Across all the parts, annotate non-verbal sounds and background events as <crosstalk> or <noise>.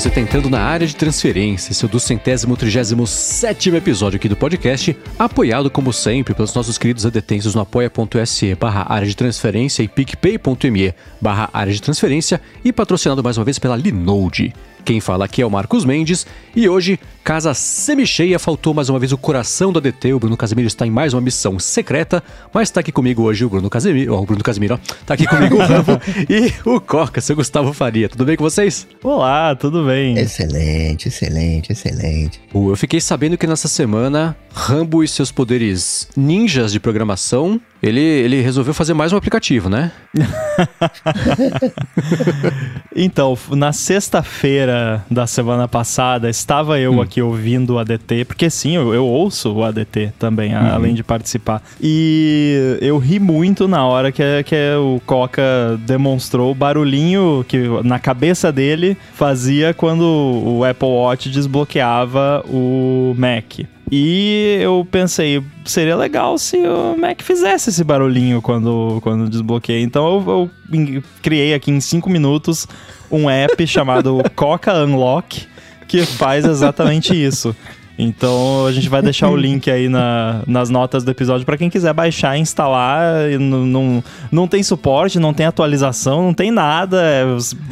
você está entrando na área de transferência, seu do centésimo trigésimo sétimo episódio aqui do podcast, apoiado como sempre pelos nossos queridos adetensos no apoia.se barra área de transferência e picpay.me barra área de transferência e patrocinado mais uma vez pela Linode. Quem fala aqui é o Marcos Mendes e hoje, casa semi-cheia, faltou mais uma vez o coração do ADT. O Bruno Casemiro está em mais uma missão secreta, mas está aqui comigo hoje o Bruno Casemiro. Ó, o Bruno Casemiro, ó. Tá aqui comigo o Rambo <laughs> e o Coca, seu Gustavo Faria. Tudo bem com vocês? Olá, tudo bem? Excelente, excelente, excelente. Eu fiquei sabendo que nessa semana, Rambo e seus poderes ninjas de programação, ele, ele resolveu fazer mais um aplicativo, né? <laughs> então, na sexta-feira da semana passada, estava eu hum. aqui ouvindo o ADT, porque sim, eu, eu ouço o ADT também, uhum. além de participar. E eu ri muito na hora que, que o Coca demonstrou o barulhinho que na cabeça dele fazia quando o Apple Watch desbloqueava o Mac. E eu pensei, seria legal se o Mac fizesse esse barulhinho quando, quando desbloqueia. Então eu, eu criei aqui em 5 minutos um app <laughs> chamado Coca Unlock que faz exatamente isso. Então a gente vai deixar o <laughs> link aí na, nas notas do episódio para quem quiser baixar e instalar. Não, não, não tem suporte, não tem atualização, não tem nada. É,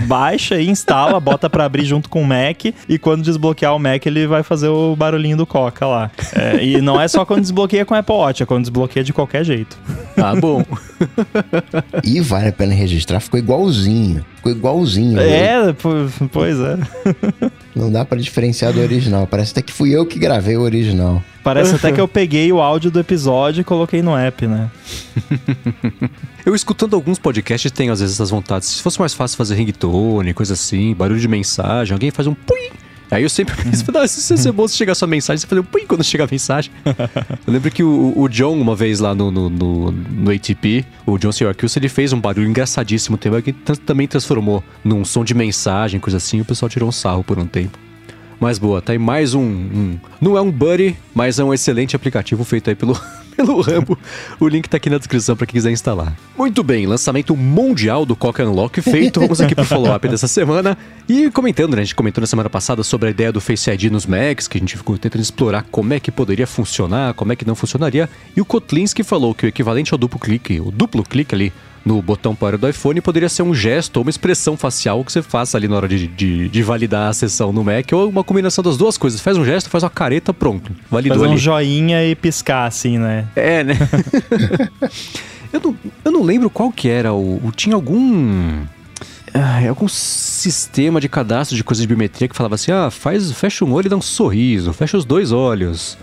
baixa e instala, <laughs> bota para abrir junto com o Mac. E quando desbloquear o Mac, ele vai fazer o barulhinho do Coca lá. É, e não é só quando desbloqueia com Apple Watch, é quando desbloqueia de qualquer jeito. Tá bom. <laughs> e vale a pena registrar, ficou igualzinho. Ficou igualzinho. É, pois é. Não dá para diferenciar do original. Parece até que fui eu que gravei o original. Parece até que eu <laughs> peguei o áudio do episódio e coloquei no app, né? <laughs> eu escutando alguns podcasts tenho às vezes essas vontades. Se fosse mais fácil fazer ringtone, coisa assim, barulho de mensagem, alguém faz um pui Aí eu sempre penso, ah, se ser bom se chegar sua mensagem, você fazer um pui quando chega a mensagem. <laughs> eu lembro que o, o John, uma vez lá no, no, no, no ATP, o John Syracuse, ele fez um barulho engraçadíssimo tema que também transformou num som de mensagem, coisa assim, e o pessoal tirou um sarro por um tempo. Mas boa, tá aí mais um, um. Não é um buddy, mas é um excelente aplicativo feito aí pelo pelo Rambo. O link tá aqui na descrição para quem quiser instalar. Muito bem, lançamento mundial do Coca Unlock feito. Vamos aqui pro follow-up <laughs> dessa semana. E comentando, né? A gente comentou na semana passada sobre a ideia do Face ID nos Macs, que a gente ficou tentando explorar como é que poderia funcionar, como é que não funcionaria. E o Kotlinski falou que o equivalente ao duplo clique, o duplo clique ali no botão para do iPhone poderia ser um gesto ou uma expressão facial que você faça ali na hora de, de, de, validar a sessão no Mac, ou uma combinação das duas coisas. Faz um gesto, faz uma careta, pronto. Validou Fazer um ali. joinha e piscar, assim, né? É, né? <laughs> eu, não, eu não lembro qual que era o... o tinha algum é algum sistema de cadastro de coisas de biometria que falava assim: ah, faz, fecha um olho e dá um sorriso, fecha os dois olhos.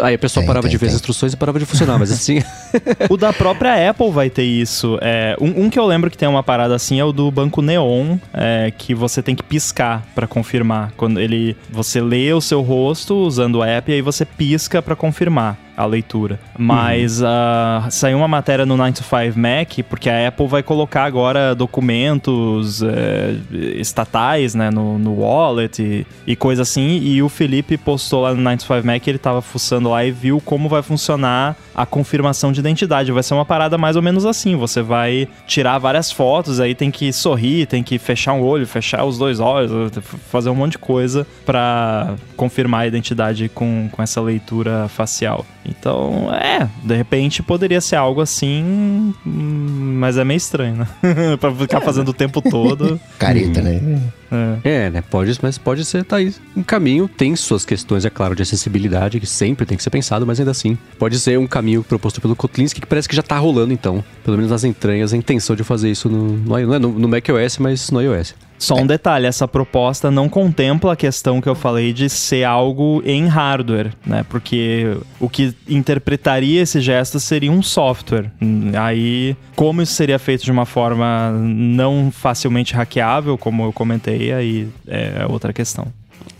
Aí a pessoa tem, parava tem, de ver tem. as instruções e parava de funcionar, mas assim. <laughs> o da própria Apple vai ter isso. É, um, um, que eu lembro que tem uma parada assim é o do Banco Neon, é, que você tem que piscar para confirmar. Quando ele. Você lê o seu rosto usando o app e aí você pisca para confirmar a leitura. Mas uhum. uh, saiu uma matéria no 9 to 5 Mac, porque a Apple vai colocar agora documentos é, estatais né, no, no wallet e, e, coisa assim. E o Felipe postou lá no 9 to 5 Mac, ele tava fuçando lá e viu como vai funcionar a confirmação de identidade. Vai ser uma parada mais ou menos assim. Você vai tirar várias fotos, aí tem que sorrir, tem que fechar um olho, fechar os dois olhos, fazer um monte de coisa para confirmar a identidade com, com essa leitura facial. Então, é, de repente poderia ser algo assim, mas é meio estranho, né? <laughs> pra ficar fazendo o tempo todo. <laughs> Careta, né? É. é, né? Pode, mas pode ser, tá aí. Um caminho tem suas questões, é claro, de acessibilidade, que sempre tem que ser pensado, mas ainda assim, pode ser um caminho proposto pelo Kotlinski que parece que já tá rolando, então. Pelo menos nas entranhas, a intenção de fazer isso no, no, no, no macOS, mas no iOS. Só um detalhe, essa proposta não contempla a questão que eu falei de ser algo em hardware, né? Porque o que interpretaria esse gesto seria um software. Aí, como isso seria feito de uma forma não facilmente hackeável, como eu comentei, aí é outra questão.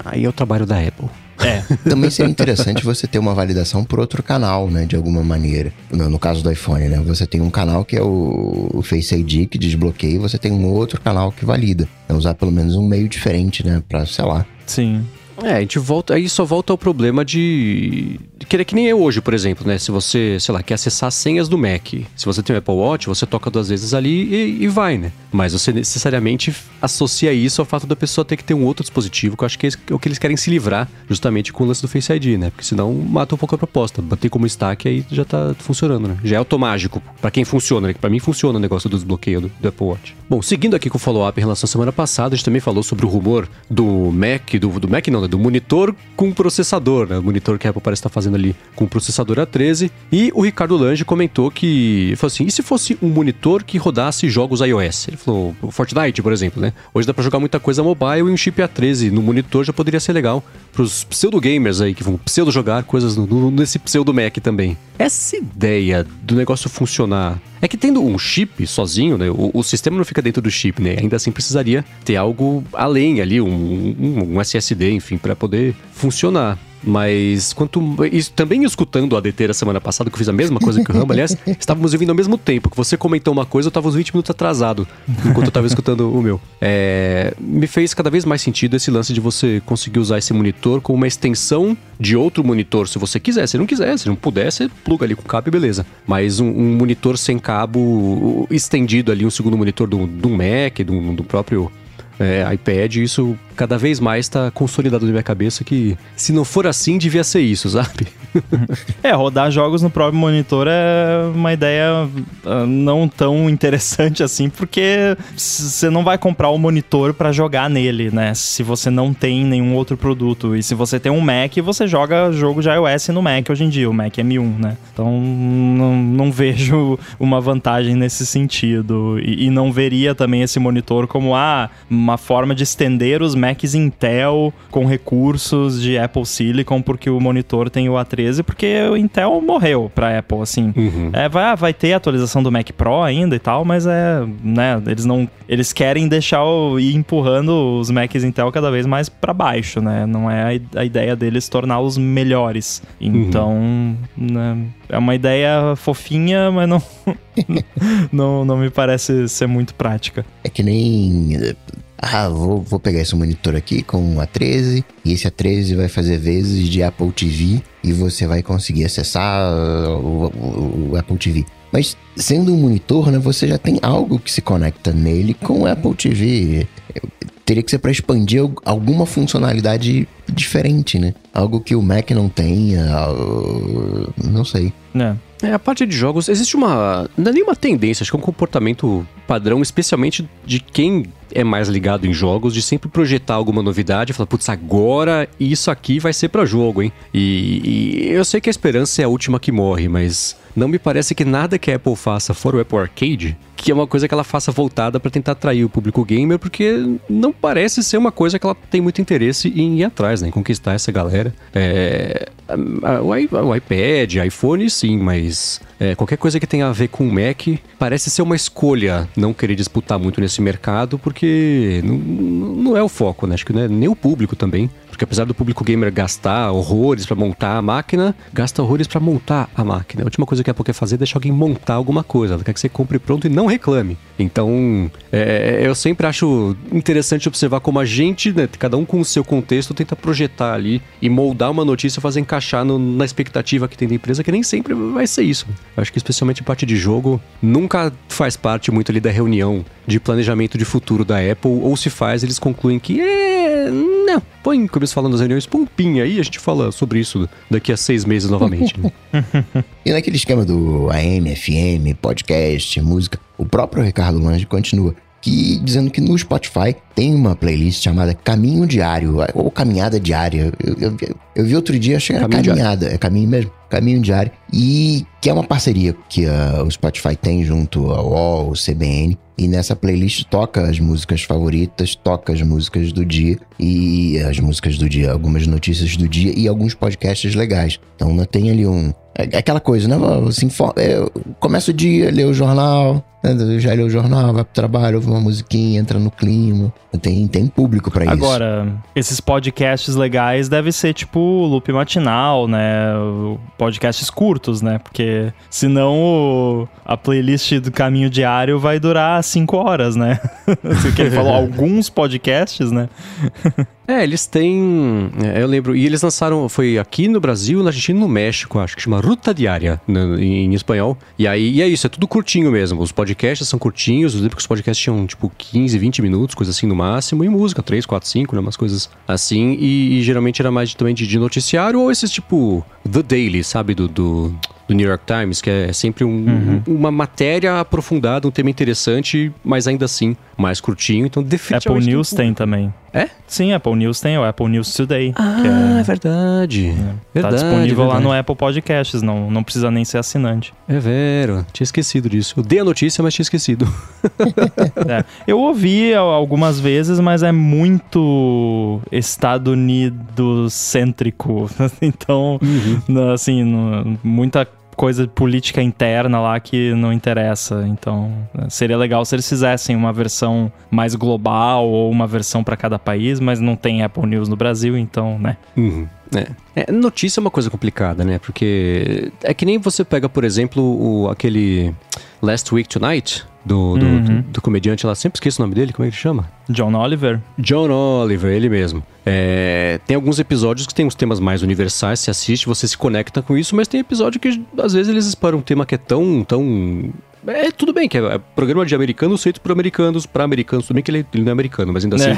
Aí é o trabalho da Apple. É. Também seria interessante você ter uma validação por outro canal, né? De alguma maneira. No, no caso do iPhone, né? Você tem um canal que é o, o Face ID, que desbloqueia, e você tem um outro canal que valida. É usar pelo menos um meio diferente, né? Pra, sei lá. Sim. É, a gente volta. Aí só volta ao problema de que é que nem é hoje, por exemplo, né? Se você, sei lá, quer acessar as senhas do Mac, se você tem o Apple Watch, você toca duas vezes ali e, e vai, né? Mas você necessariamente associa isso ao fato da pessoa ter que ter um outro dispositivo, que eu acho que é o que eles querem se livrar justamente com o lance do Face ID, né? Porque senão mata um pouco a proposta. Bater como destaque aí já tá funcionando, né? Já é automático. para quem funciona, né? Pra mim funciona o negócio do desbloqueio do, do Apple Watch. Bom, seguindo aqui com o follow-up em relação à semana passada, a gente também falou sobre o rumor do Mac, do, do Mac não, né? Do monitor com processador, né? O monitor que a Apple parece estar fazendo ali com processador A13. E o Ricardo Lange comentou que, falou assim, e se fosse um monitor que rodasse jogos iOS? Ele falou, o Fortnite, por exemplo, né? Hoje dá pra jogar muita coisa mobile e um chip A13 no monitor já poderia ser legal pros pseudo-gamers aí, que vão pseudo-jogar coisas no, no, nesse pseudo-Mac também. Essa ideia do negócio funcionar é que tendo um chip sozinho, né, o, o, sistema não fica dentro do chip, né? Ainda assim precisaria ter algo além ali, um, um, um SSD, enfim, para poder funcionar. Mas quanto. Isso, também escutando o ADT da semana passada, que eu fiz a mesma coisa que o Rambo, aliás, <laughs> estávamos ouvindo ao mesmo tempo. Que você comentou uma coisa, eu estava uns 20 minutos atrasado enquanto eu estava escutando o meu. É, me fez cada vez mais sentido esse lance de você conseguir usar esse monitor como uma extensão de outro monitor, se você quiser. Se não quiser, se não puder, você pluga ali com o cabo e beleza. Mas um, um monitor sem cabo estendido ali, um segundo monitor do, do Mac, do, do próprio é, iPad, isso cada vez mais está consolidado na minha cabeça que se não for assim, devia ser isso, sabe? <laughs> é, rodar jogos no próprio monitor é uma ideia uh, não tão interessante assim, porque você não vai comprar o um monitor para jogar nele, né? Se você não tem nenhum outro produto. E se você tem um Mac, você joga jogo de iOS no Mac hoje em dia, o Mac M1, né? Então não, não vejo <laughs> uma vantagem nesse sentido. E, e não veria também esse monitor como ah, uma forma de estender os Macs Intel com recursos de Apple Silicon, porque o monitor tem o A13, porque o Intel morreu pra Apple, assim. Uhum. É, vai, ah, vai ter atualização do Mac Pro ainda e tal, mas é, né, eles não, eles querem deixar o, ir empurrando os Macs Intel cada vez mais para baixo, né? Não é a, a ideia deles torná-los melhores. Uhum. Então, uhum. né, é uma ideia fofinha, mas não, <laughs> não, não me parece ser muito prática. É que nem ah, vou, vou pegar esse monitor aqui com um A13 e esse A13 vai fazer vezes de Apple TV e você vai conseguir acessar o, o, o Apple TV. Mas sendo um monitor, né, você já tem algo que se conecta nele com o Apple TV. Teria que ser para expandir alguma funcionalidade diferente, né? Algo que o Mac não tenha, não sei. É. É, a parte de jogos, existe uma. Não é nenhuma tendência, acho que é um comportamento padrão, especialmente de quem é mais ligado em jogos, de sempre projetar alguma novidade e falar, putz, agora isso aqui vai ser para jogo, hein? E, e, eu sei que a esperança é a última que morre, mas não me parece que nada que a Apple faça fora o Apple Arcade, que é uma coisa que ela faça voltada para tentar atrair o público gamer, porque não parece ser uma coisa que ela tem muito interesse em ir atrás, né? Em conquistar essa galera. É, o, iPad, iPhone, sim, mas é, qualquer coisa que tenha a ver com o Mac parece ser uma escolha não querer disputar muito nesse mercado, porque não, não é o foco, né? Acho que não é nem o público também. Porque apesar do público gamer gastar horrores para montar a máquina, gasta horrores para montar a máquina. A última coisa que a Apple quer fazer é deixar alguém montar alguma coisa. Ela quer que você compre pronto e não reclame. Então, é, eu sempre acho interessante observar como a gente, né, cada um com o seu contexto, tenta projetar ali e moldar uma notícia, fazer encaixar no, na expectativa que tem da empresa, que nem sempre vai ser isso. Eu acho que especialmente parte de jogo nunca faz parte muito ali da reunião de planejamento de futuro da Apple, ou se faz, eles concluem que é. Não, põe, como eles falam nas reuniões, pin aí, a gente fala sobre isso daqui a seis meses novamente. Né? <laughs> e naquele esquema do AM, FM, podcast, música, o próprio Ricardo Lange continua que dizendo que no Spotify tem uma playlist chamada Caminho Diário, ou Caminhada Diária. Eu, eu, eu vi outro dia, achei que era Caminhada, diário. é caminho mesmo, Caminho Diário, e que é uma parceria que uh, o Spotify tem junto ao UOL, CBN, e nessa playlist toca as músicas favoritas, toca as músicas do dia e as músicas do dia, algumas notícias do dia e alguns podcasts legais. Então né, tem ali um. É aquela coisa, né? Assim, é, começa o dia, lê o jornal, né, já lê o jornal, vai pro trabalho, ouve uma musiquinha, entra no clima. Tem, tem público para isso. Agora, esses podcasts legais deve ser tipo loop matinal, né? Podcasts curtos, né? Porque senão a playlist do caminho diário vai durar cinco horas, né? Você quer falar alguns podcasts, né? <laughs> É, eles têm. é, eu lembro. E eles lançaram. Foi aqui no Brasil, na Argentina e no México, acho que chama Ruta Diária no- em, espanhol. E aí e é isso, é tudo curtinho mesmo. Os podcasts são curtinhos. Eu lembro que os podcasts tinham tipo 15, 20 minutos, coisa assim no máximo. E música, 3, 4, 5, né? Umas coisas assim. E, e geralmente era mais de- também de, de noticiário ou esses tipo The Daily, sabe? Do. do do New York Times, que é sempre um- uma matéria aprofundada, um tema interessante, mas ainda assim mais curtinho. Então, Apple definitivamente. News tem também. É? Sim, Apple News tem o Apple News Today. Ah, é- é verdade. Tá Verdade, disponível lá verdade. no Apple Podcasts, não, não precisa nem ser assinante. É vero, tinha esquecido disso. Eu dei a notícia, mas tinha esquecido. <laughs> É, Eu ouvi al- algumas vezes, mas é muito Estados Unidos cêntrico. <laughs> Então, não, assim, muita coisa política interna lá que não interessa. Então, é, seria legal se eles fizessem uma versão mais global ou uma versão para cada país, mas não tem Apple News no Brasil, então, né? Uhum. É. É, notícia é uma coisa complicada, né? Porque é que nem você pega, por exemplo, o, aquele Last Week Tonight, do, do, Uhum. do- do comediante lá, sempre esqueço o nome dele, como é que ele chama? John Oliver. John Oliver, ele mesmo. É, tem alguns episódios que tem uns temas mais universais, você assiste, você se conecta com isso, mas tem episódio que às vezes eles exploram um tema que é tão. tão é, tudo bem, que é, é programa de americanos feito por americanos, para americanos, tudo bem que ele, ele não é americano, mas ainda assim.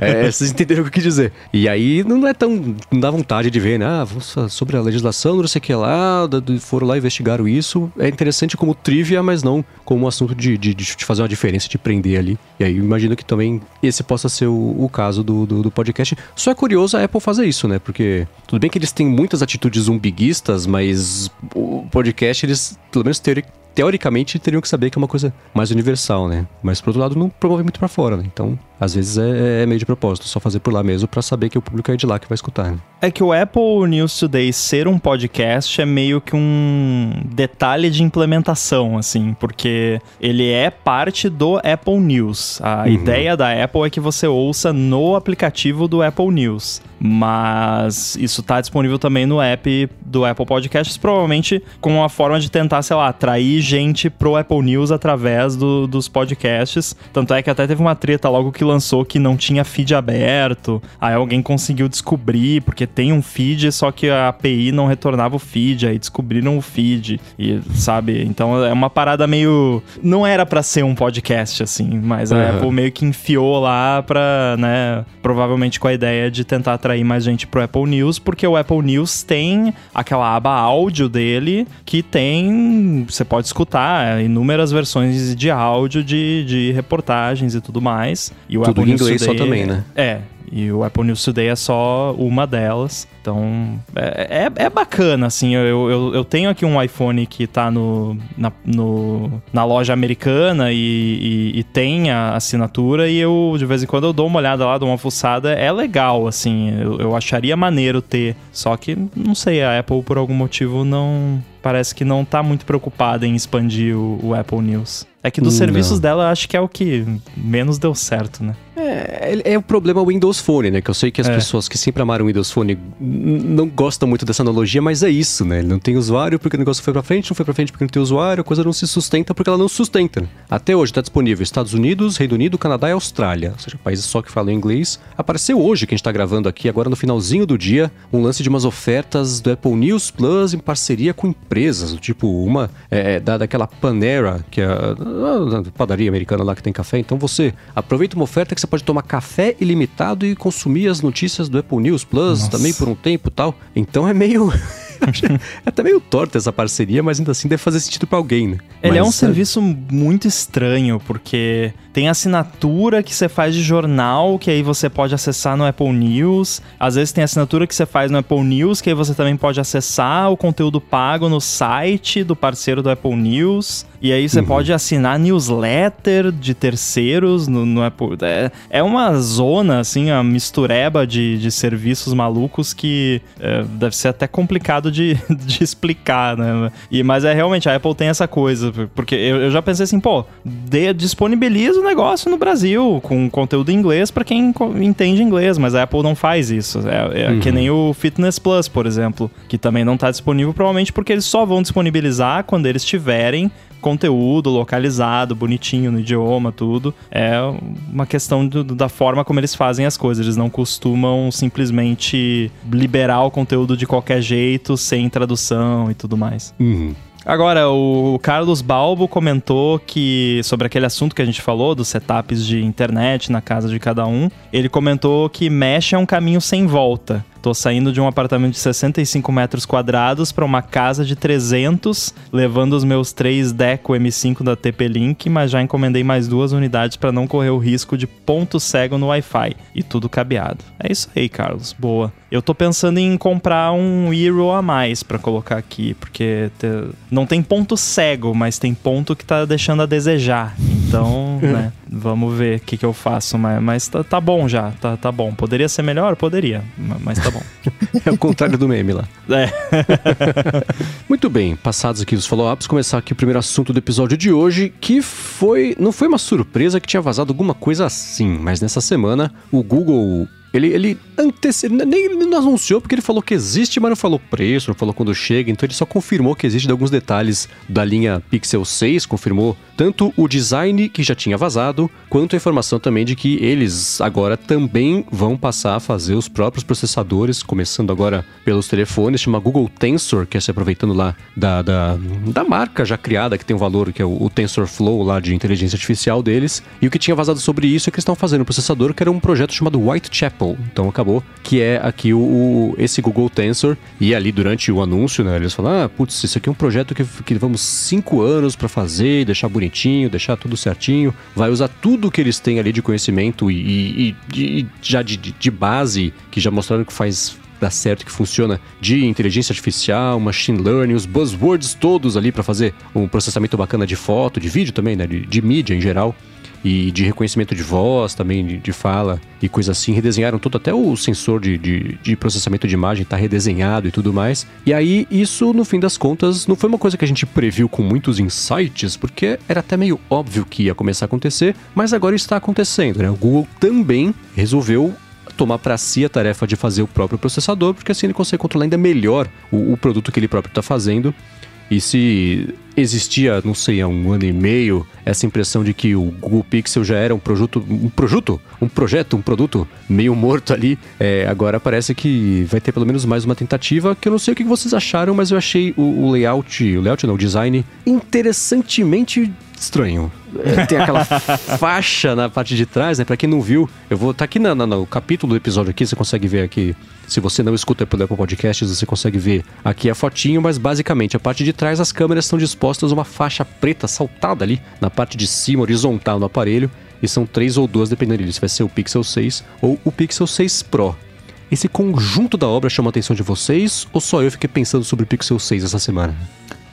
é, vocês entenderam o que eu quis dizer. E aí não é tão. Não dá vontade de ver, né? Ah, sobre a legislação, não sei o que lá, foram lá e investigaram isso. É interessante como trivia, mas não como um assunto de, de, de fazer uma diferença, de prender ali. E aí eu imagino que também esse possa ser o, o caso do, do, do podcast. Só é curioso a Apple fazer isso, né? Porque tudo bem que eles têm muitas atitudes umbiguistas, mas o podcast, eles, pelo menos teori- teoricamente, teriam que saber que é uma coisa mais universal, né? Mas, por outro lado, não promove muito pra fora, né? Então, às vezes é, é meio de propósito, só fazer por lá mesmo pra saber que o público é de lá que vai escutar, né? É que o Apple News Today ser um podcast é meio que um detalhe de implementação, assim, porque ele é parte do Apple News. A ideia da Apple é que você ouça no aplicativo do Apple News. Mas isso tá disponível também no app do Apple Podcasts, provavelmente com uma forma de tentar, sei lá, atrair gente pro Apple News através do- dos podcasts. Tanto é que até teve uma treta logo que lançou que não tinha feed aberto. Aí alguém conseguiu descobrir, porque tem um feed, só que a API não retornava o feed, aí descobriram o feed. E, sabe? Então é uma parada meio. Não era pra ser um podcast, assim, mas a. Apple meio que enfiou lá pra, né? Provavelmente com a ideia de tentar atrair mais gente pro Apple News, porque o Apple News tem aquela aba áudio dele que tem. Você pode escutar inúmeras versões de áudio de, de reportagens e tudo mais. E o Tudo Apple em inglês só Today também, né? É. E o Apple News Today é só uma delas. Então, é, é, é bacana, assim. Eu, eu, eu tenho aqui um iPhone que tá no, na, no, na loja americana e, e, e tem a assinatura. E eu, de vez em quando, eu dou uma olhada lá, dou uma fuçada. É legal, assim. Eu, eu acharia maneiro ter. Só que, não sei, a Apple, por algum motivo, não... Parece que não tá muito preocupada em expandir o, o Apple News. É que dos serviços dela, acho que é o que menos deu certo, né? É, é o problema Windows Phone, né? Que eu sei que as É. pessoas que sempre amaram o Windows Phone não gostam muito dessa analogia, mas é isso, né? Ele não tem usuário porque o negócio foi pra frente, não foi pra frente porque não tem usuário, a coisa não se sustenta porque ela não sustenta. né? Até hoje tá disponível Estados Unidos, Reino Unido, Canadá e Austrália, ou seja, países só que falam inglês. Apareceu hoje que a gente tá gravando aqui, agora no finalzinho do dia, um lance de umas ofertas do Apple News Plus em parceria com empresas, tipo uma é, da, daquela Panera, que é a, a padaria americana lá que tem café. Então você aproveita uma oferta que você pode tomar café ilimitado e consumir as notícias do Apple News Plus Nossa. também por um tempo e tal. Então é meio. <laughs> é até meio torta essa parceria, mas ainda assim deve fazer sentido pra alguém, né? Ele é um Mas, serviço muito estranho, porque tem assinatura que você faz de jornal, que aí você pode acessar no Apple News. Às vezes tem assinatura que você faz no Apple News, que aí você também pode acessar o conteúdo pago no site do parceiro do Apple News. E aí você pode assinar newsletter de terceiros no, no Apple. É, é uma zona, assim, a mistureba de, de serviços malucos que é, deve ser até complicado de, <laughs> de explicar, né? E, mas é realmente, a Apple tem essa coisa, porque eu, eu já pensei assim, pô, de, disponibiliza o negócio no Brasil com conteúdo em inglês para quem entende inglês, mas a Apple não faz isso. É, é uhum. que nem o Fitness Plus, por exemplo, que também não está disponível, provavelmente porque eles só vão disponibilizar quando eles tiverem conteúdo localizado, bonitinho no idioma, tudo. É uma questão do, da forma como eles fazem as coisas. Eles não costumam simplesmente liberar o conteúdo de qualquer jeito, sem tradução e tudo mais. Uhum. Agora, o Carlos Balbo comentou que sobre aquele assunto que a gente falou, dos setups de internet na casa de cada um, ele comentou que Mesh é um caminho sem volta. Tô saindo de um apartamento de 65 metros quadrados para uma casa de 300, levando os meus três Deco M5 da TP-Link, mas já encomendei mais duas unidades para não correr o risco de ponto cego no Wi-Fi. E tudo cabeado. É isso aí, Carlos. Boa. Eu tô pensando em comprar um Hero a mais para colocar aqui, porque te... não tem ponto cego, mas tem ponto que tá deixando a desejar. Então, <laughs> né, vamos ver o que, que eu faço. Mas, mas tá, tá, bom já, tá, tá bom. Poderia ser melhor? Poderia, mas tá bom. <laughs> é o contrário do meme lá. É. <laughs> Muito bem, passados aqui os follow-ups, começar aqui o primeiro assunto do episódio de hoje, que foi. Não foi uma surpresa que tinha vazado alguma coisa assim, mas nessa semana o Google ele, ele antece... nem não anunciou porque ele falou que existe, mas não falou preço, não falou quando chega, então ele só confirmou que existe alguns detalhes da linha Pixel 6, confirmou tanto o design que já tinha vazado, quanto a informação também de que eles agora também vão passar a fazer os próprios processadores, começando agora pelos telefones, chama Google Tensor, que é se aproveitando lá da, da, da marca já criada, que tem um valor, que é o, o TensorFlow lá de inteligência artificial deles, e o que tinha vazado sobre isso é que eles estão fazendo um processador que era um projeto chamado Whitechapel, então acabou, que é aqui o, o esse Google Tensor, e ali durante o anúncio, né, eles falaram, ah, putz, isso aqui é um projeto que, que levamos cinco anos para fazer, deixar bonitinho, bonitinho, deixar tudo certinho, vai usar tudo que eles têm ali de conhecimento e, e, e já de, de base, que já mostraram que faz dá certo, que funciona de inteligência artificial, machine learning, os buzzwords todos ali para fazer um processamento bacana de foto, de vídeo também, né, de, de mídia em geral e de reconhecimento de voz também, de, de fala e coisa assim. Redesenharam todo, até o sensor de, de, de processamento de imagem está redesenhado e tudo mais. E aí, isso, no fim das contas, não foi uma coisa que a gente previu com muitos insights, porque era até meio óbvio que ia começar a acontecer, mas agora está acontecendo, né? O Google também resolveu tomar para si a tarefa de fazer o próprio processador, porque assim ele consegue controlar ainda melhor o, o produto que ele próprio está fazendo e se existia, não sei, há um ano e meio, essa impressão de que o Google Pixel já era um produto, um produto, um projeto, um produto meio morto ali, é, agora parece que vai ter pelo menos mais uma tentativa, que eu não sei o que vocês acharam, mas eu achei o, o layout, o layout não, o design interessantemente estranho. É, tem aquela faixa na parte de trás, né? Pra quem não viu, eu vou. Tá aqui no capítulo do episódio aqui, você consegue ver aqui. Se você não escuta pelo Apple Podcasts, você consegue ver aqui a fotinho, mas basicamente a parte de trás as câmeras estão dispostas uma faixa preta saltada ali na parte de cima, horizontal no aparelho. E são três ou duas, dependendo se vai ser o Pixel 6 ou o Pixel 6 Pro. Esse conjunto da obra chama a atenção de vocês ou só eu fiquei pensando sobre o Pixel 6 essa semana?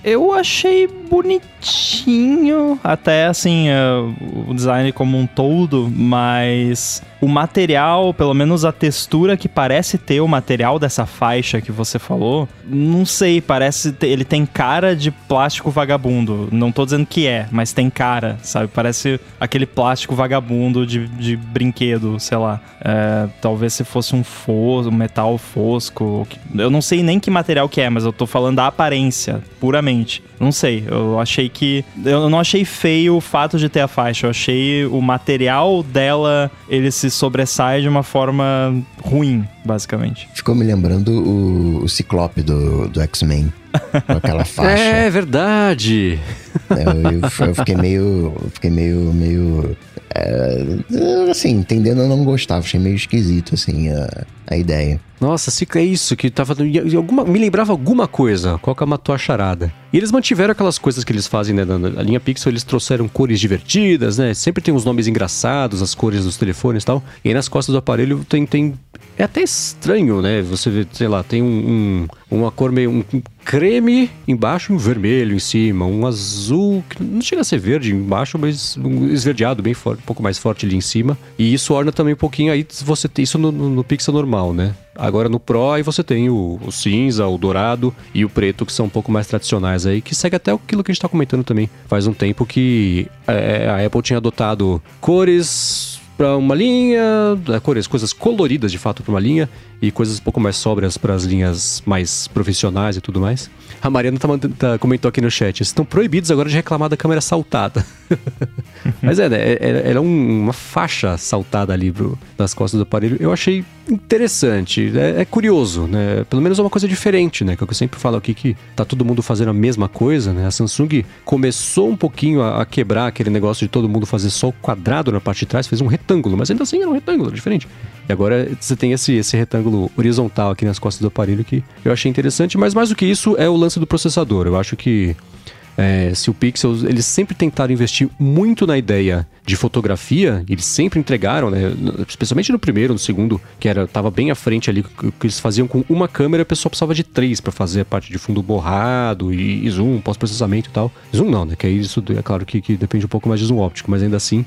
Eu achei bonitinho, até assim, uh, o design como um todo, mas o material, pelo menos a textura que parece ter o material dessa faixa que você falou, não sei, parece. Ter, ele tem cara de plástico vagabundo. Não tô dizendo que é, mas tem cara, sabe? Parece aquele plástico vagabundo de, de brinquedo, sei lá. É, talvez se fosse um fosco, um metal fosco. Eu não sei nem que material que é, mas eu tô falando da aparência, puramente. Não sei, eu achei que. Eu não achei feio o fato de ter a faixa. Eu achei o material dela, ele se sobressai de uma forma ruim, basicamente. Ficou me lembrando o, o Ciclope do, do X-Men. Com aquela <laughs> faixa. É verdade! É, eu, eu, fiquei meio. Fiquei meio. meio é, assim, entendendo, eu não gostava. Achei meio esquisito, assim, a, a ideia. Nossa, é isso, que tava. Alguma, me lembrava alguma coisa. Qual que é a tua charada? E eles mantiveram aquelas coisas que eles fazem, né? Na linha Pixel, eles trouxeram cores divertidas, né? Sempre tem uns nomes engraçados, as cores dos telefones e tal. E aí nas costas do aparelho tem, tem é até estranho, né? Você vê, sei lá, tem um, um uma cor meio. Um creme embaixo um vermelho em cima. Um azul, que não chega a ser verde embaixo, mas um esverdeado bem forte, um pouco mais forte ali em cima. E isso orna também um pouquinho aí, você tem isso no, no, no Pixel normal, né? Agora no Pro aí você tem o, o, cinza, o dourado e o preto, que são um pouco mais tradicionais aí, que segue até aquilo que a gente tá comentando também. Faz um tempo que é, a Apple tinha adotado cores para uma linha, é, cores, coisas coloridas de fato para uma linha e coisas um pouco mais sóbrias para as linhas mais profissionais e tudo mais. A Mariana tá, tá, comentou aqui no chat: estão proibidos agora de reclamar da câmera saltada. <laughs> Mas é, né? É, é, era um, uma faixa saltada ali bro, nas costas do aparelho. Eu achei interessante, é, é, curioso, né? Pelo menos é uma coisa diferente, né? Que é que eu sempre falo aqui que tá todo mundo fazendo a mesma coisa, né? A Samsung começou um pouquinho a, a quebrar aquele negócio de todo mundo fazer só o quadrado na parte de trás, fez um retângulo, mas ainda assim era um retângulo, diferente. E agora você tem esse, esse retângulo horizontal aqui nas costas do aparelho que eu achei interessante, mas mais do que isso é o lance do processador. Eu acho que é, se o Pixel, eles sempre tentaram investir muito na ideia de fotografia, eles sempre entregaram, né? Especialmente no primeiro, no segundo, que era tava bem à frente ali, que, eles faziam com uma câmera, a pessoa precisava de três para fazer a parte de fundo borrado e, e zoom, pós-processamento e tal. Zoom não, né? Que aí isso é claro que, que depende um pouco mais de zoom óptico, mas ainda assim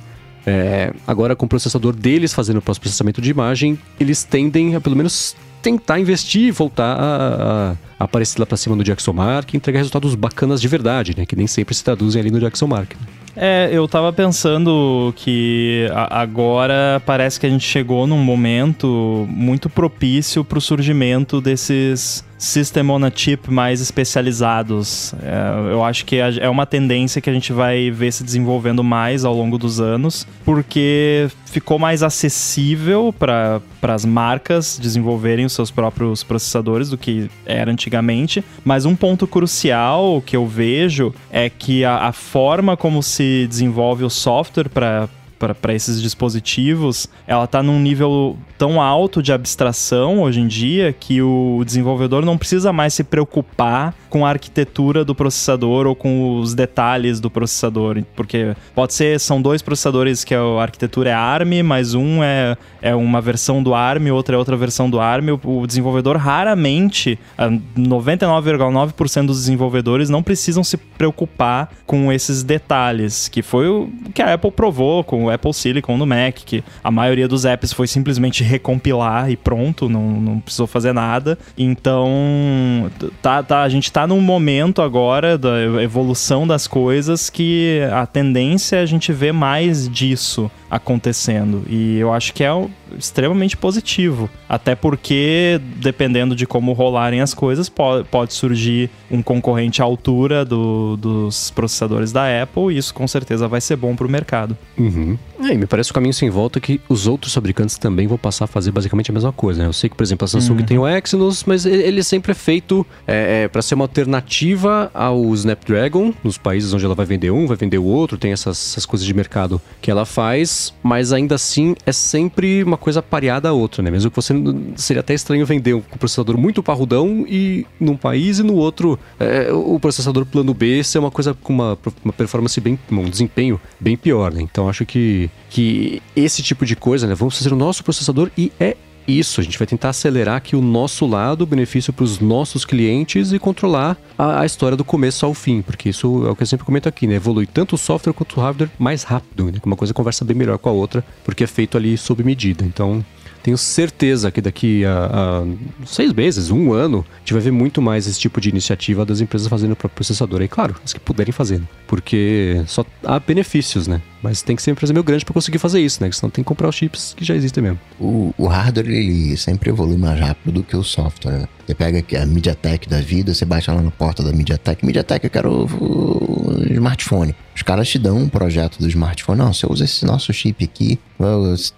é, agora, com o processador deles fazendo o pós-processamento de imagem, eles tendem a pelo menos tentar investir e voltar a, a aparecer lá para cima no Jackson Mark e entregar resultados bacanas de verdade, né? Que nem sempre se traduzem ali no Jackson Mark. Né? É, eu tava pensando que agora parece que a gente chegou num momento muito propício para o surgimento desses System on a Chip mais especializados. É, eu acho que é uma tendência que a gente vai ver se desenvolvendo mais ao longo dos anos, porque ficou mais acessível para as marcas desenvolverem os seus próprios processadores do que era antigamente. Mas um ponto crucial que eu vejo é que a, a forma como se desenvolve o software para para esses dispositivos, ela está num nível tão alto de abstração hoje em dia que o desenvolvedor não precisa mais se preocupar com a arquitetura do processador ou com os detalhes do processador, porque pode ser são dois processadores que a arquitetura é ARM, mas um é, é uma versão do ARM, outra é outra versão do ARM. O, o desenvolvedor raramente, 99,9% dos desenvolvedores não precisam se preocupar com esses detalhes, que foi o que a Apple provou com o Apple Silicon no Mac, que a maioria dos apps foi simplesmente recompilar e pronto, não, não precisou fazer nada. Então, tá, tá, a gente tá num momento agora da evolução das coisas que a tendência é a gente ver mais disso acontecendo. E eu acho que é extremamente positivo. Até porque, dependendo de como rolarem as coisas, pode, pode surgir um concorrente à altura do, dos processadores da Apple, e isso com certeza vai ser bom para o mercado. Uhum. É, e me parece o caminho sem volta que os outros fabricantes também vão passar a fazer basicamente a mesma coisa. Né? Eu sei que, por exemplo, a Samsung uhum. tem o Exynos, mas ele sempre é feito é, é, para ser uma alternativa ao Snapdragon, nos países onde ela vai vender um, vai vender o outro, tem essas, essas coisas de mercado que ela faz, mas ainda assim é sempre uma coisa pareada a outra, né? Mesmo que você seria até estranho vender um processador muito parrudão e num país e no outro é, o processador plano B ser uma coisa com uma, uma performance bem, um desempenho bem pior, né? Então acho que, que esse tipo de coisa, né? Vamos fazer o nosso processador e é isso, a gente vai tentar acelerar aqui o nosso lado, benefício para os nossos clientes e controlar a, a, história do começo ao fim, porque isso é o que eu sempre comento aqui, né? Evolui tanto o software quanto o hardware mais rápido, né? Uma coisa conversa bem melhor com a outra, porque é feito ali sob medida. Então, tenho certeza que daqui a, a, seis meses, um ano, a gente vai ver muito mais esse tipo de iniciativa das empresas fazendo o próprio processador. Aí, claro, as que puderem fazer, né? porque só há benefícios, né? Mas tem que ser uma empresa meio grande para conseguir fazer isso, né? Senão tem que comprar os chips que já existem mesmo. O, o hardware, ele sempre evolui mais rápido do que o software. Né? Você pega a MediaTek da vida, você baixa lá na porta da MediaTek. MediaTek, eu quero o, o smartphone. Os caras te dão um projeto do smartphone. Não, você usa esse nosso chip aqui,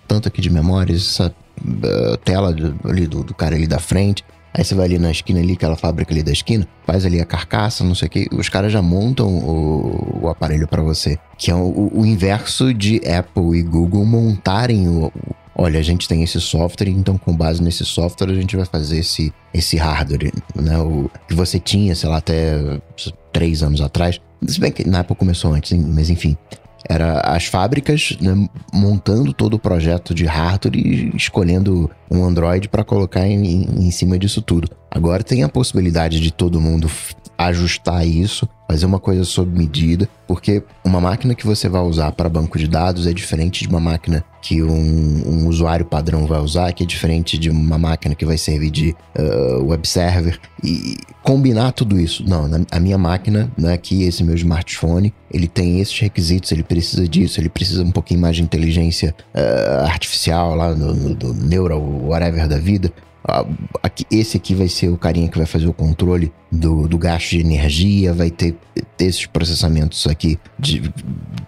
tanto aqui de memória, essa uh, tela ali do, do cara ali da frente. Aí você vai ali na esquina ali, aquela fábrica ali da esquina, faz ali a carcaça, não sei o que, os caras já montam o, o aparelho para você. Que é o, o, inverso de Apple e Google montarem o, olha, a gente tem esse software, então com base nesse software a gente vai fazer esse, esse hardware, né? O que você tinha, sei lá, até três anos atrás. Se bem que na época começou antes, mas enfim. Era as fábricas né, montando todo o projeto de hardware e escolhendo um Android para colocar em, em cima disso tudo. Agora tem a possibilidade de todo mundo ajustar isso, fazer uma coisa sob medida, porque uma máquina que você vai usar para banco de dados é diferente de uma máquina que um, um usuário padrão vai usar, que é diferente de uma máquina que vai servir de uh, web server. E combinar tudo isso. Não, a minha máquina, né, aqui, esse meu smartphone, ele tem esses requisitos, ele precisa disso, ele precisa um pouquinho mais de inteligência uh, artificial lá, no, no, do neural, whatever da vida. Aqui, esse aqui vai ser o carinha que vai fazer o controle do, do gasto de energia, vai ter, ter esses processamentos aqui de,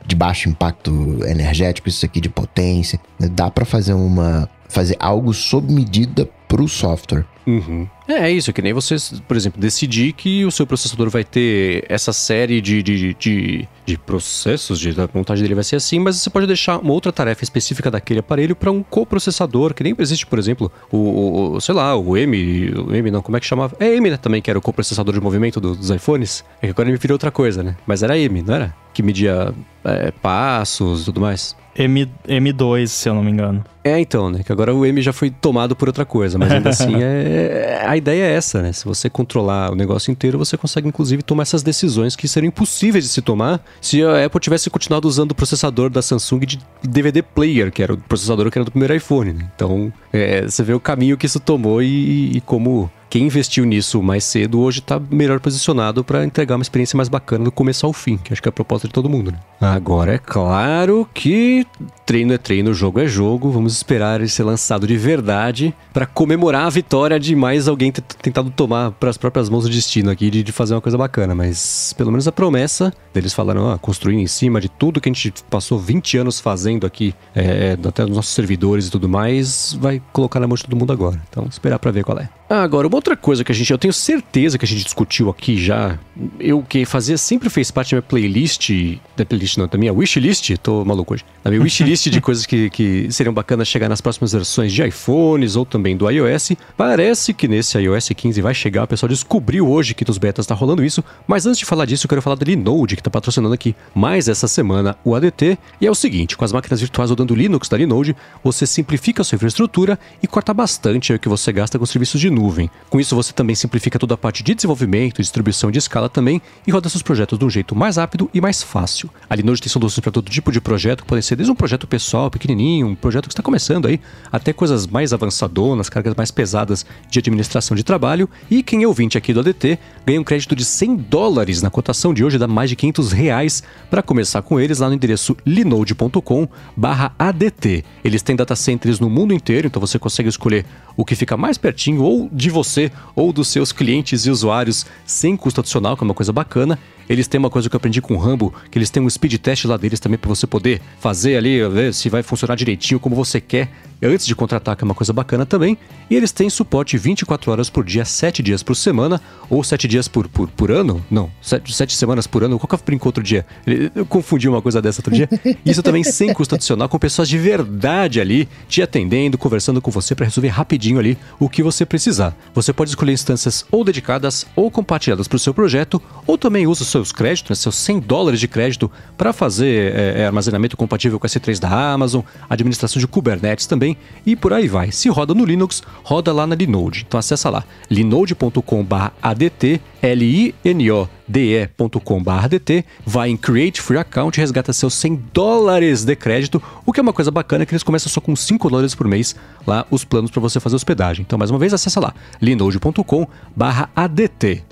de baixo impacto energético, isso aqui de potência. Dá para fazer uma fazer algo sob medida para o software. Uhum. É, é isso, é que nem você, por exemplo, decidir que o seu processador vai ter essa série de, de, de, de processos, de, a montagem dele vai ser assim, mas você pode deixar uma outra tarefa específica daquele aparelho para um coprocessador, que nem existe, por exemplo, o, o, sei lá, o M, o M não, como é que chamava? É M, né, também, que era o coprocessador de movimento do, dos iPhones. É que agora ele virou outra coisa, né? Mas era M, não era? Que media é, passos e tudo mais. M, M2, se eu não me engano. É, então, né? Que agora o M já foi tomado por outra coisa, mas ainda <laughs> assim é, é, a ideia é essa, né? Se você controlar o negócio inteiro, você consegue inclusive tomar essas decisões que seriam impossíveis de se tomar se a Apple tivesse continuado usando o processador da Samsung de DVD player, que era o processador que era do primeiro iPhone, né? Então, é, você vê o caminho que isso tomou e, e como quem investiu nisso mais cedo hoje está melhor posicionado para entregar uma experiência mais bacana do começo ao fim, que acho que é a proposta de todo mundo. Né? Agora é claro que treino é treino, jogo é jogo. Vamos esperar ele ser lançado de verdade para comemorar a vitória de mais alguém ter tentado tomar para as próprias mãos o destino aqui de, de, fazer uma coisa bacana. Mas pelo menos a promessa deles falaram, ah, construindo em cima de tudo que a gente passou 20 anos fazendo aqui, é, até nos nossos servidores e tudo mais, vai colocar na mão de todo mundo agora. Então esperar para ver qual é. Ah, agora, uma outra coisa que a gente, eu tenho certeza que a gente discutiu aqui já, eu que fazia, sempre fez parte da minha playlist, da playlist não, da minha wishlist, tô maluco hoje, da minha wishlist de <laughs> coisas que, que seriam bacanas chegar nas próximas versões de iPhones ou também do iOS. Parece que nesse iOS 15 vai chegar, o pessoal descobriu hoje que nos betas tá rolando isso, mas antes de falar disso, eu quero falar da Linode, que tá patrocinando aqui mais essa semana o ADT, e é o seguinte, com as máquinas virtuais rodando Linux da Linode, você simplifica a sua infraestrutura e corta bastante o que você gasta com serviços de nuvem. Com isso, você também simplifica toda a parte de desenvolvimento, distribuição de escala também e roda seus projetos de um jeito mais rápido e mais fácil. A Linode tem soluções para todo tipo de projeto, que pode ser desde um projeto pessoal, pequenininho, um projeto que está começando aí, até coisas mais avançadonas, cargas mais pesadas de administração de trabalho. E quem é ouvinte aqui do ADT ganha um crédito de 100 dólares na cotação de hoje, dá mais de 500 reais para começar com eles lá no endereço linode.com/adt. Eles têm data centers no mundo inteiro, então você consegue escolher o que fica mais pertinho ou de você ou dos seus clientes e usuários sem custo adicional, que é uma coisa bacana. Eles têm uma coisa que eu aprendi com o Rambo, que eles têm um speed test lá deles também para você poder fazer ali, ver se vai funcionar direitinho como você quer antes de contratar, que é uma coisa bacana também. E eles têm suporte 24 horas por dia, 7 dias por semana, ou 7 dias por, por, por ano? Não, 7, 7 semanas por ano. Qual que eu brinco outro dia? Eu confundi uma coisa dessa outro dia. <laughs> Isso também sem custo adicional, com pessoas de verdade ali, te atendendo, conversando com você para resolver rapidinho ali o que você precisar. Você pode escolher instâncias ou dedicadas ou compartilhadas para o seu projeto, ou também usa seus créditos, né, seus 100 dólares de crédito, para fazer é, armazenamento compatível com S3 da Amazon, administração de Kubernetes também, e por aí vai. Se roda no Linux, roda lá na Linode. Então acessa lá, linode.com/adt, l i n o de.com/dt, vai em Create Free Account e resgata seus 100 dólares de crédito, o que é uma coisa bacana que eles começam só com 5 dólares por mês lá os planos para você fazer hospedagem. Então mais uma vez acessa lá linode.com/adt.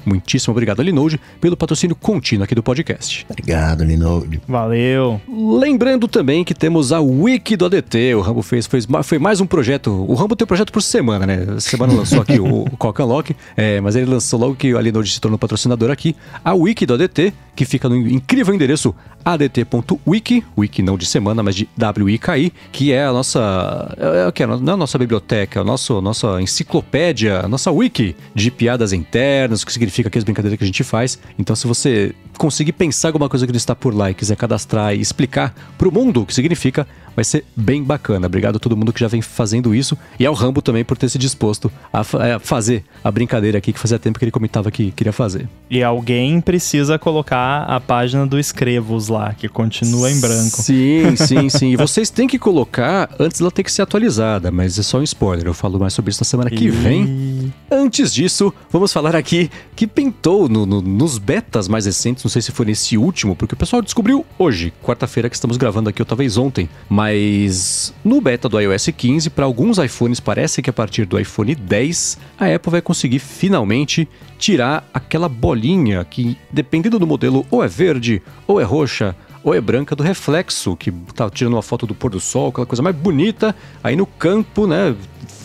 Muitíssimo obrigado a Linode pelo patrocínio contínuo aqui do podcast. Obrigado, Linode. Valeu. Lembrando também que temos a Wiki do ADT. O Rambo fez foi, foi mais um projeto. O Rambo tem um projeto por semana, né? Semana lançou aqui o Coca Lock, é, mas ele lançou logo que a Linode se tornou patrocinador aqui a wiki do ADT, que fica no incrível endereço adt.wiki, wiki não de semana, mas de WIKI, que é a nossa, é, é, que é, não é a nossa biblioteca, é a nossa, nossa enciclopédia, a nossa wiki de piadas internas, o que significa aquelas brincadeiras que a gente faz. Então, se você conseguir pensar alguma coisa que está por lá e quiser cadastrar e explicar para o mundo o que significa, vai ser bem bacana. Obrigado a todo mundo que já vem fazendo isso e ao Rambo também por ter se disposto a, a fazer a brincadeira aqui que fazia tempo que ele comentava que queria fazer. E alguém precisa colocar a página do Escrevos lá, que continua em branco. Sim, <laughs> sim, sim. E vocês têm que colocar antes dela ter que ser atualizada, mas é só um spoiler. Eu falo mais sobre isso na semana que vem. Antes disso, vamos falar aqui que pintou no, no, nos betas mais recentes, não sei se foi nesse último, porque o pessoal descobriu hoje, quarta-feira que estamos gravando aqui, ou talvez ontem, mas no beta do iOS 15, para alguns iPhones parece que a partir do iPhone 10, a Apple vai conseguir finalmente tirar aquela bolinha que, dependendo do modelo, ou é verde, ou é roxa, ou é branca do reflexo, que tá tirando uma foto do pôr do sol, aquela coisa mais bonita, aí no campo, né,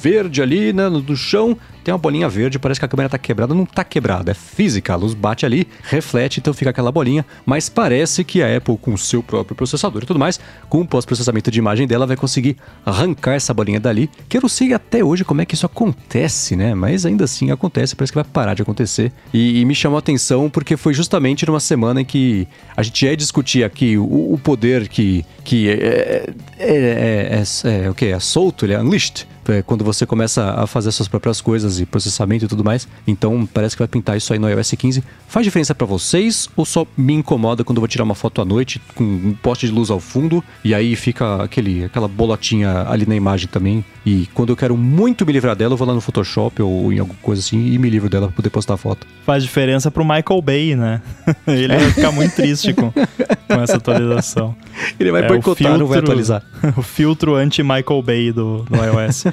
verde ali, né, no, do chão, tem uma bolinha verde, parece que a câmera tá quebrada, não tá quebrada, é física, a luz bate ali, reflete, então fica aquela bolinha, mas parece que a Apple, com o seu próprio processador e tudo mais, com o pós-processamento de imagem dela, vai conseguir arrancar essa bolinha dali, que eu não sei até hoje como é que isso acontece, né? Mas ainda assim acontece, parece que vai parar de acontecer. E, e me chamou a atenção porque foi justamente numa semana em que a gente ia discutir aqui o, o poder que, que é, é, é, é, é o que? É solto, ele é unleashed é, quando você começa a fazer suas próprias coisas e processamento e tudo mais. Então parece que vai pintar isso aí no iOS 15. Faz diferença para vocês ou só me incomoda quando eu vou tirar uma foto à noite com um poste de luz ao fundo e aí fica aquele, aquela bolotinha ali na imagem também? E quando eu quero muito me livrar dela, eu vou lá no Photoshop ou em alguma coisa assim e me livro dela pra poder postar a foto. Faz diferença pro Michael Bay, né? <laughs> Ele vai ficar muito triste com, com essa atualização. Ele vai é, boicotar, filtro, não vai atualizar. <laughs> o filtro anti-Michael Bay do, do iOS.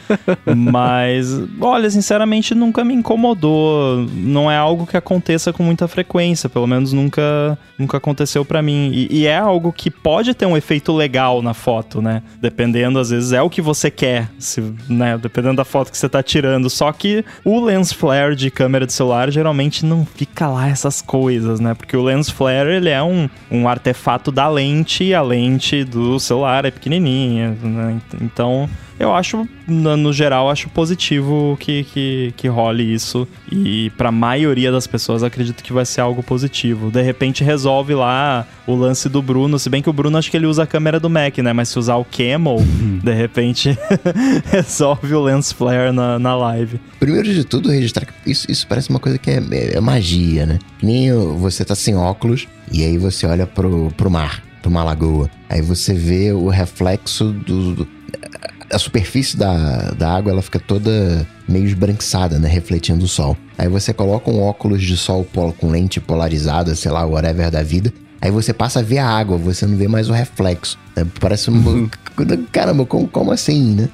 Mas, olha, sinceramente nunca me incomodou. Não é algo que aconteça com muita frequência, pelo menos nunca, nunca aconteceu para mim. E, e, é algo que pode ter um efeito legal na foto, né? Dependendo, às vezes é o que você quer, se, né? Dependendo da foto que você tá tirando. Só que o lens flare de câmera de celular geralmente não fica lá essas coisas, né? Porque o lens flare ele é um, um artefato da lente e a lente do celular é pequenininha, né? Então eu acho, no, geral, acho positivo que, que, que role isso. E pra maioria das pessoas, acredito que vai ser algo positivo. De repente resolve lá o lance do Bruno, se bem que o Bruno acho que ele usa a câmera do Mac, né? Mas se usar o Camel, de repente <laughs> resolve o lens flare na, na live. Primeiro de tudo, registrar isso, isso parece uma coisa que é, é, é magia, né? Nem você tá sem óculos e aí você olha pro, pro mar, pra uma lagoa. Aí você vê o reflexo do, do a superfície da, da água ela fica toda meio esbranquiçada, né? Refletindo o sol. Aí você coloca um óculos de sol com lente polarizada, sei lá, whatever da vida. Aí você passa a ver a água, você não vê mais o reflexo. Né? Parece um. Uhum. <laughs> Caramba, como, como assim, né?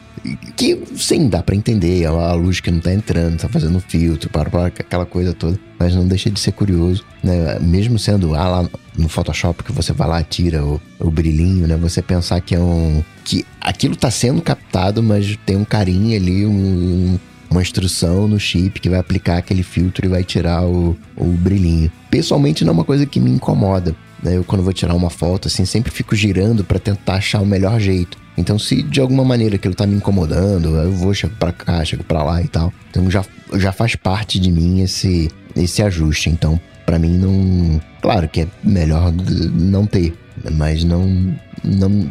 Que sim, dá para entender, a luz que não tá entrando, tá fazendo filtro, para, para aquela coisa toda, mas não deixa de ser curioso, né? Mesmo sendo ah, lá no Photoshop que você vai lá tira o, o brilhinho, né? Você pensar que é um que aquilo tá sendo captado, mas tem um carinho ali, um, uma instrução no chip que vai aplicar aquele filtro e vai tirar o, o brilhinho. Pessoalmente não é uma coisa que me incomoda. Né? Eu quando vou tirar uma foto assim, sempre fico girando para tentar achar o melhor jeito. Então, se de alguma maneira aquilo tá me incomodando, eu vou, chego pra cá, chego pra lá e tal. Então, já, já faz parte de mim esse, esse ajuste. Então, para mim, não. Claro que é melhor não ter, mas não, não,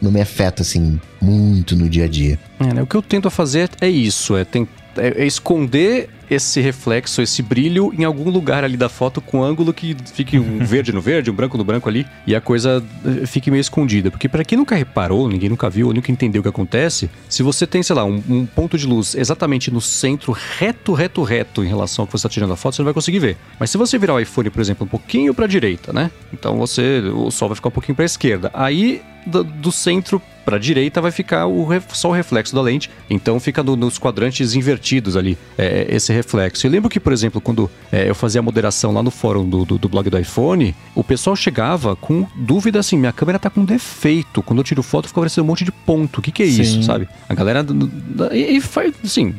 não me afeta assim muito no dia a dia. É, né? O que eu tento fazer é isso: é, tem, é, é esconder esse reflexo, esse brilho em algum lugar ali da foto com ângulo que fique um <laughs> verde no verde, um branco no branco ali e a coisa eh, fique meio escondida. Porque para quem nunca reparou, ninguém nunca viu, ou nunca entendeu o que acontece, se você tem, sei lá, um, um, ponto de luz exatamente no centro, reto, reto, reto em relação ao que você está tirando a foto, você não vai conseguir ver. Mas se você virar o iPhone, por exemplo, um pouquinho para a direita, né? Então você, o sol vai ficar um pouquinho para a esquerda. Aí do, do centro para a direita vai ficar o, só o reflexo da lente. Então fica no, nos quadrantes invertidos ali é, esse reflexo. Eu lembro que, por exemplo, quando é, eu fazia a moderação lá no fórum do, do, do, blog do iPhone, o pessoal chegava com dúvida assim: minha câmera tá com defeito. Quando eu tiro foto, fica aparecendo um monte de ponto. O que, que é Sim. isso, sabe? A galera. E, e faz, assim,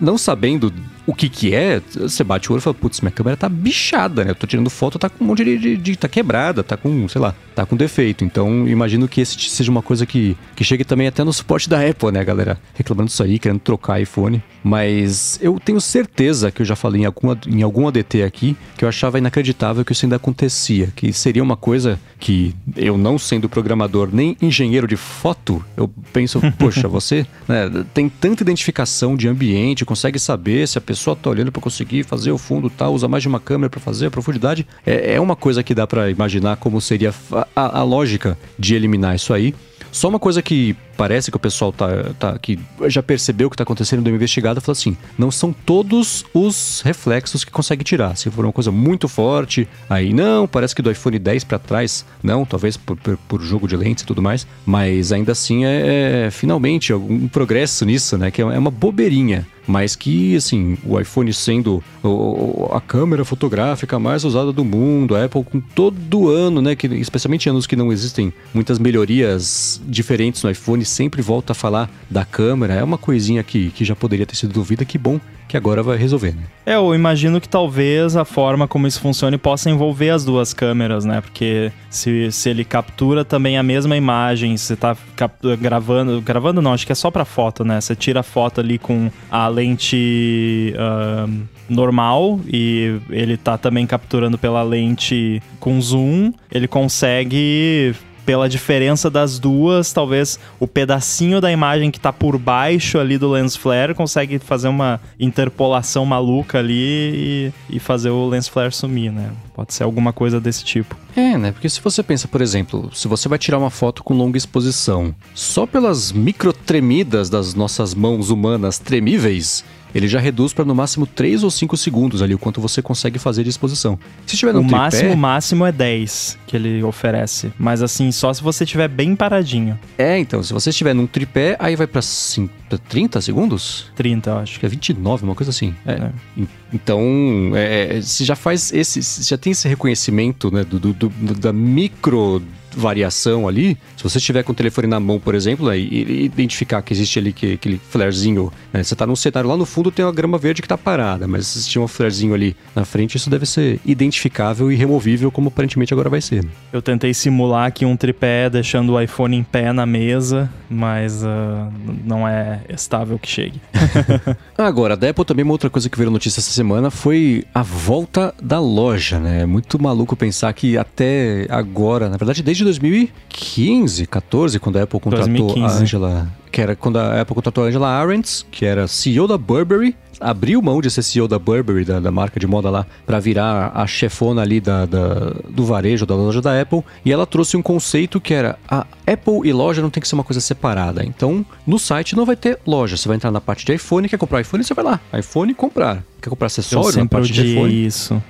não sabendo o que que é, você bate o olho e fala, putz, minha câmera tá bichada, né? Eu tô tirando foto, tá com um monte de, de, de tá quebrada, tá com, sei lá, tá com defeito. Então, imagino que esse seja uma coisa que, que chegue também até no suporte da Apple, né, galera? Reclamando disso aí, querendo trocar iPhone. Mas eu tenho certeza que eu já falei em, alguma, em algum ADT aqui que eu achava inacreditável que isso ainda acontecia. Que seria uma coisa que eu, não sendo programador nem engenheiro de foto, eu penso, <laughs> poxa, você né, tem tanta identificação de ambiente, consegue saber se a pessoa tá olhando para conseguir fazer o fundo tal, usa mais de uma câmera para fazer a profundidade. É, é uma coisa que dá para imaginar como seria a, a lógica de eliminar isso aí. Só uma coisa que parece que o pessoal tá, tá que já percebeu o que está acontecendo do investigado, falou assim: não são todos os reflexos que consegue tirar. Se for uma coisa muito forte, aí não, parece que do iPhone 10 para trás, não, talvez por, por, por, jogo de lentes e tudo mais, mas ainda assim é, é finalmente algum progresso nisso, né? Que é uma bobeirinha mas que, assim, o iPhone sendo a câmera fotográfica mais usada do mundo, a Apple com todo ano, né, que, especialmente anos que não existem muitas melhorias diferentes no iPhone, sempre volta a falar da câmera, é uma coisinha que, que já poderia ter sido dúvida, que bom que agora vai resolver, né? É, eu imagino que talvez a forma como isso funcione possa envolver as duas câmeras, né? Porque se, se ele captura também a mesma imagem, você tá gravando, gravando não, acho que é só para foto, né? Você tira a foto ali com a lente uh, normal e ele tá também capturando pela lente com zoom, ele consegue pela diferença das duas, talvez o pedacinho da imagem que tá por baixo ali do lens flare consegue fazer uma interpolação maluca ali e, e fazer o lens flare sumir, né? Pode ser alguma coisa desse tipo. É, né? Porque se você pensa, por exemplo, se você vai tirar uma foto com longa exposição, só pelas micro tremidas das nossas mãos humanas tremíveis, ele já reduz para no máximo 3 ou 5 segundos ali, o quanto você consegue fazer de exposição. Se tiver no o tripé... máximo, máximo é 10 que ele oferece. Mas assim, só se você estiver bem paradinho. É, então, se você estiver num tripé, aí vai para 30 segundos? 30, eu acho. Que é 29, uma coisa assim. É. é. Então, é, se já faz esse. já tem esse reconhecimento, né, do, do, do da micro variação ali, se você estiver com o telefone na mão, por exemplo, né, e, identificar que existe ali que, aquele flarezinho, né, você está num cenário lá no fundo tem uma grama verde que está parada, mas se tinha um flarezinho ali na frente, isso deve ser identificável e removível, como aparentemente agora vai ser. Né? Eu tentei simular aqui um tripé deixando o iPhone em pé na mesa, mas uh, não é estável que chegue. <laughs> agora, da Apple também uma outra coisa que veio notícia essa semana foi a volta da loja, né? É muito maluco pensar que até agora, na verdade desde 2015, 14, quando a Apple contratou 2015. a Angela, que era quando a Apple contratou a Angela Arendt, que era CEO da Burberry, abriu mão de ser CEO da Burberry, da, da marca de moda lá, para virar a chefona ali da, da, do varejo, da loja da Apple, e ela trouxe um conceito que era a Apple e loja não tem que ser uma coisa separada. Então, no site não vai ter loja, você vai entrar na parte de iPhone, quer comprar iPhone, você vai lá, iPhone comprar. Quer comprar acessório na parte de iPhone? isso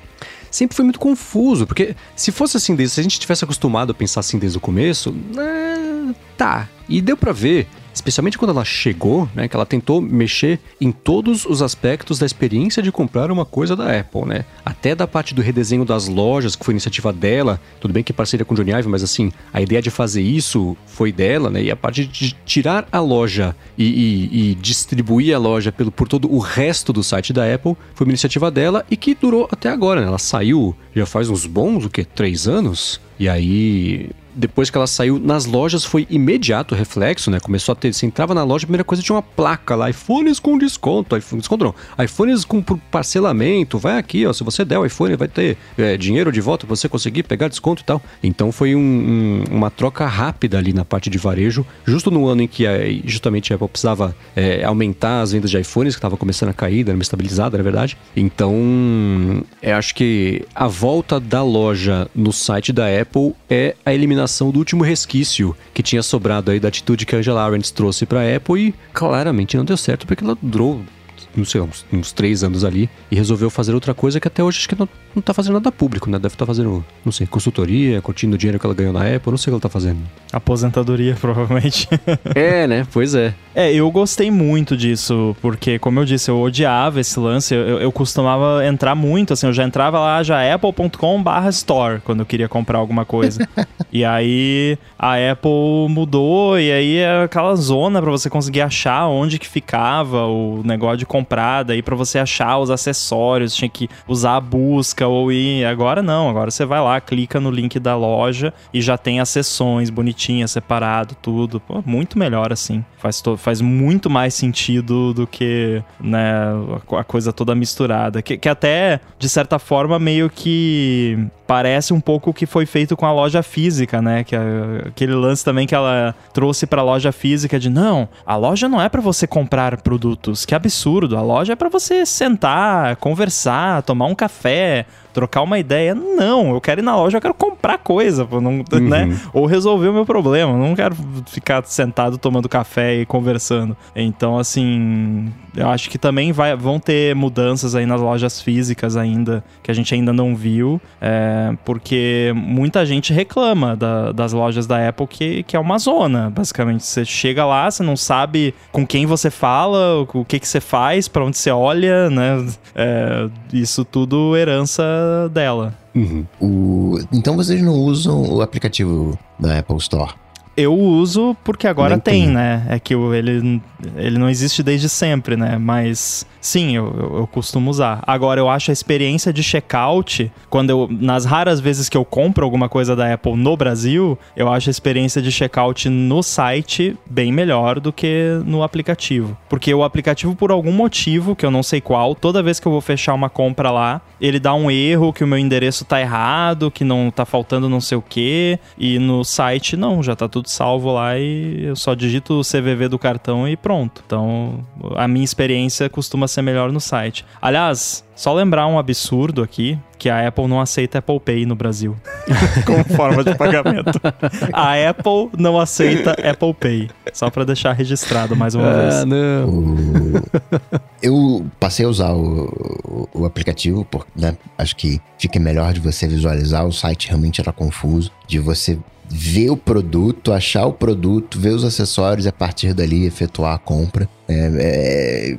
sempre foi muito confuso, porque se fosse assim, desde, se a gente tivesse acostumado a pensar assim desde o começo, né, tá. E deu para ver especialmente quando ela chegou, né, que ela tentou mexer em todos os aspectos da experiência de comprar uma coisa da Apple, né? Até da parte do redesenho das lojas, que foi iniciativa dela, tudo bem que parceria com Johnny Ive, mas assim, a ideia de fazer isso foi dela, né? E a parte de tirar a loja e, e, e distribuir a loja pelo, por todo o resto do site da Apple foi uma iniciativa dela e que durou até agora, né? Ela saiu já faz uns bons, o que, três anos? E aí depois que ela saiu nas lojas foi imediato o reflexo, né? Começou a ter, você entrava na loja, a primeira coisa tinha uma placa lá, iPhones com desconto, iPhone, desconto não, iPhones com parcelamento, vai aqui, ó, se você der o iPhone vai ter é, dinheiro de volta pra você conseguir pegar desconto e tal. Então foi um, um, uma troca rápida ali na parte de varejo, justo no ano em que a, justamente a Apple precisava é, aumentar as vendas de iPhones, que estava começando a cair, dando uma estabilizada, na verdade. Então, é, acho que a volta da loja no site da Apple é a eliminação eliminação do último resquício que tinha sobrado aí da atitude que a Angela Arendt trouxe para Apple e claramente não deu certo porque ela durou não sei, uns, uns três anos ali e resolveu fazer outra coisa que até hoje acho que não, não tá fazendo nada público, né? Deve estar tá fazendo, não sei, consultoria, curtindo o dinheiro que ela ganhou na Apple, não sei o que ela tá fazendo. Aposentadoria, <laughs> provavelmente. é, né? Pois é. É, eu gostei muito disso, porque, como eu disse, eu odiava esse lance, eu, eu costumava entrar muito, assim, eu já entrava lá já apple.com barra store, quando eu queria comprar alguma coisa. e aí, a Apple mudou, e aí é aquela zona para você conseguir achar onde que ficava o negócio de comprar comprar, daí para você achar os acessórios, tinha que usar a busca ou ir. Agora não, agora você vai lá, clica no link da loja e já tem as sessões bonitinhas, separado, tudo. Pô, muito melhor assim. Faz, faz muito mais sentido do que né, a coisa toda misturada. Que, que até, de certa forma, meio que parece um pouco o que foi feito com a loja física, né? Que aquele lance também que ela trouxe para loja física de não, a loja não é para você comprar produtos, que absurdo. A loja é para você sentar, conversar, tomar um café, trocar uma ideia. Não, eu quero ir na loja, eu quero comprar coisa, não, né? uhum. né? Ou resolver o meu problema. Eu não quero ficar sentado tomando café e conversando. Então, assim, eu acho que também vai, vão ter mudanças aí nas lojas físicas ainda, que a gente ainda não viu, é, porque muita gente reclama da, das lojas da Apple que, que é uma zona, basicamente. Você chega lá, você não sabe com quem você fala, o que, que você faz, para onde você olha, né? É, isso tudo herança dela. Uhum. O... Então vocês não usam o aplicativo da Apple Store? Eu uso porque agora tem, tem, né? É que ele, ele não existe desde sempre, né? Mas sim, eu, eu, eu, costumo usar. Agora, eu acho a experiência de checkout, quando eu. Nas raras vezes que eu compro alguma coisa da Apple no Brasil, eu acho a experiência de checkout no site bem melhor do que no aplicativo. Porque o aplicativo, por algum motivo, que eu não sei qual, toda vez que eu vou fechar uma compra lá, ele dá um erro que o meu endereço tá errado, que não tá faltando não sei o que. E no site, não, já tá tudo salvo lá e eu só digito o CVV do cartão e pronto. Então, a minha experiência costuma ser melhor no site. Aliás, só lembrar um absurdo aqui, que a Apple não aceita Apple Pay no Brasil <laughs> como forma de pagamento. A Apple não aceita Apple Pay. Só para deixar registrado mais uma ah, vez. Não. O... Eu passei a usar o, o aplicativo, porque né, acho que fica melhor de você visualizar. O site realmente era confuso, de você ver o produto, achar o produto, ver os acessórios e a partir dali efetuar a compra. É, é,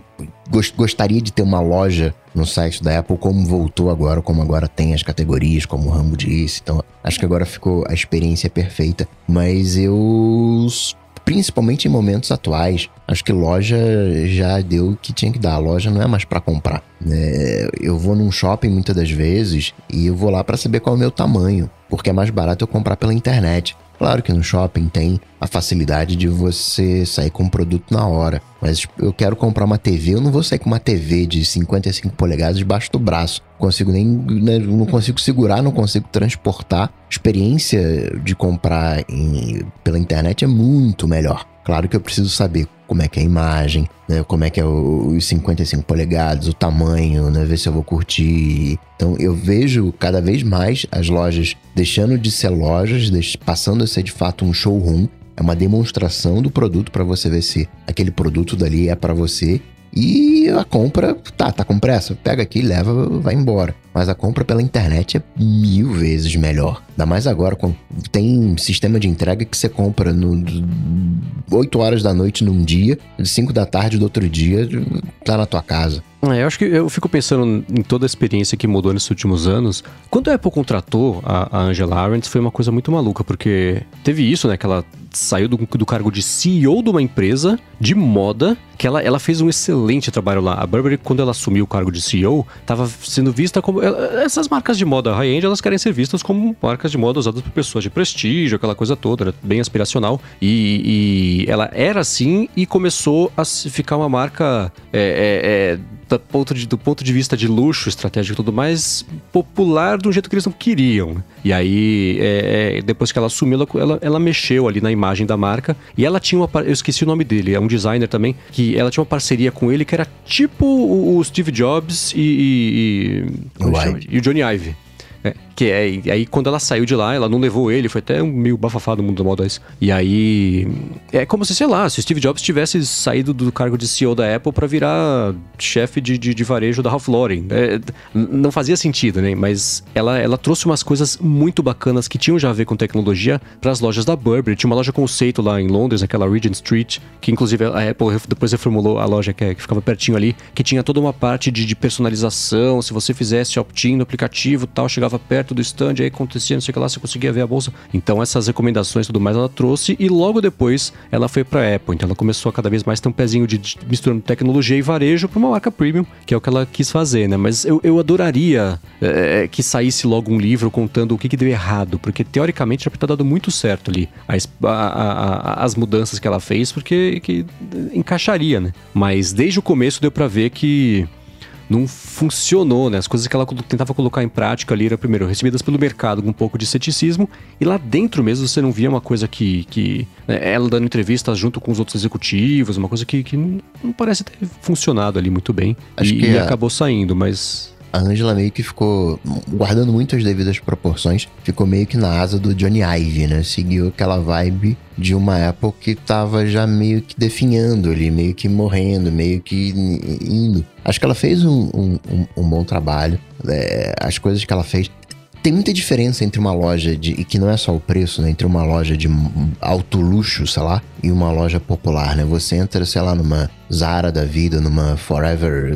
gostaria de ter uma loja no site da Apple, como voltou agora, como agora tem as categorias, como o Rambo disse. Então, acho que agora ficou a experiência perfeita. Mas eu principalmente em momentos atuais. Acho que loja já deu o que tinha que dar. A loja não é mais para comprar. É, eu vou num shopping muitas das vezes e eu vou lá para saber qual é o meu tamanho, porque é mais barato eu comprar pela internet. Claro que no shopping tem a facilidade de você sair com um produto na hora. Mas eu quero comprar uma TV, eu não vou sair com uma TV de 55 polegadas debaixo do braço. Consigo nem. Né, não consigo segurar, não consigo transportar. A experiência de comprar em, pela internet é muito melhor. Claro que eu preciso saber como é que é a imagem, né? Como é que é os 55 polegadas, o tamanho, né? Ver se eu vou curtir. Então eu vejo cada vez mais as lojas deixando de ser lojas, passando a ser de fato um showroom. É uma demonstração do produto para você ver se aquele produto dali é para você e a compra, tá, tá com pressa? Pega aqui, leva, vai embora. Mas a compra pela internet é mil vezes melhor. Ainda mais agora, tem sistema de entrega que você compra no 8 horas da noite num dia, 5 da tarde do outro dia, tá na tua casa. É, eu acho que eu fico pensando em toda a experiência que mudou nesses últimos anos. Quando a Apple contratou a, a Angela Arendt, foi uma coisa muito maluca, porque teve isso, né? Que ela saiu do, do cargo de CEO de uma empresa de moda, que ela, ela fez um excelente trabalho lá. A Burberry, quando ela assumiu o cargo de CEO, estava sendo vista como. Essas marcas de moda high-end, elas querem ser vistas como marcas de moda usadas por pessoas de prestígio, aquela coisa toda, né? bem aspiracional. E, e, ela era assim e começou a ficar uma marca. É, é, é, do ponto, de, do ponto de vista de luxo estratégico e tudo mais, popular do jeito que eles não queriam. E aí, é, é, depois que ela assumiu, ela, ela, ela, mexeu ali na imagem da marca. E ela tinha uma. Eu esqueci o nome dele, é um designer também, que ela tinha uma parceria com ele que era tipo o, o Steve Jobs e. e, e, e o Johnny Ive. É, que é, e aí quando ela saiu de lá, ela não levou ele, foi até um meio bafafado no mundo da moda isso. E aí. É como se, sei lá, se o Steve Jobs tivesse saído do cargo de CEO da Apple para virar chefe de, de, de, varejo da Ralph Lauren. É, não fazia sentido, né? Mas ela, ela trouxe umas coisas muito bacanas que tinham já a ver com tecnologia para as lojas da Burberry. Tinha uma loja conceito lá em Londres, naquela Regent Street, que inclusive a Apple depois reformulou a loja que, é, que ficava pertinho ali, que tinha toda uma parte de, de personalização. Se você fizesse opt-in no aplicativo tal, chegava perto perto do stand, aí acontecia, não sei o que lá, você conseguia ver a bolsa. Então essas recomendações e tudo mais ela trouxe e logo depois ela foi para Apple. Então ela começou a cada vez mais ter um pezinho de, de misturando tecnologia e varejo para uma marca premium, que é o que ela quis fazer, né? Mas eu, eu adoraria é, que saísse logo um livro contando o que, que deu errado, porque teoricamente já ter dado muito certo ali as, a, a, as mudanças que ela fez, porque que encaixaria, né? Mas desde o começo deu para ver que não funcionou, né? As coisas que ela tentava colocar em prática ali eram, primeiro, recebidas pelo mercado com um pouco de ceticismo, e lá dentro mesmo você não via uma coisa que. que né, ela dando entrevistas junto com os outros executivos, uma coisa que, que não parece ter funcionado ali muito bem. Acho e, que e acabou saindo, mas a Angela meio que ficou, guardando muito as devidas proporções, ficou meio que na asa do Johnny Ive, né? Seguiu aquela vibe de uma Apple que tava já meio que definhando ali, meio que morrendo, meio que indo. Acho que ela fez um, um, um bom trabalho. É, as coisas que ela fez tem muita diferença entre uma loja de. e que não é só o preço, né? Entre uma loja de alto luxo, sei lá, e uma loja popular, né? Você entra, sei lá, numa Zara da vida, numa Forever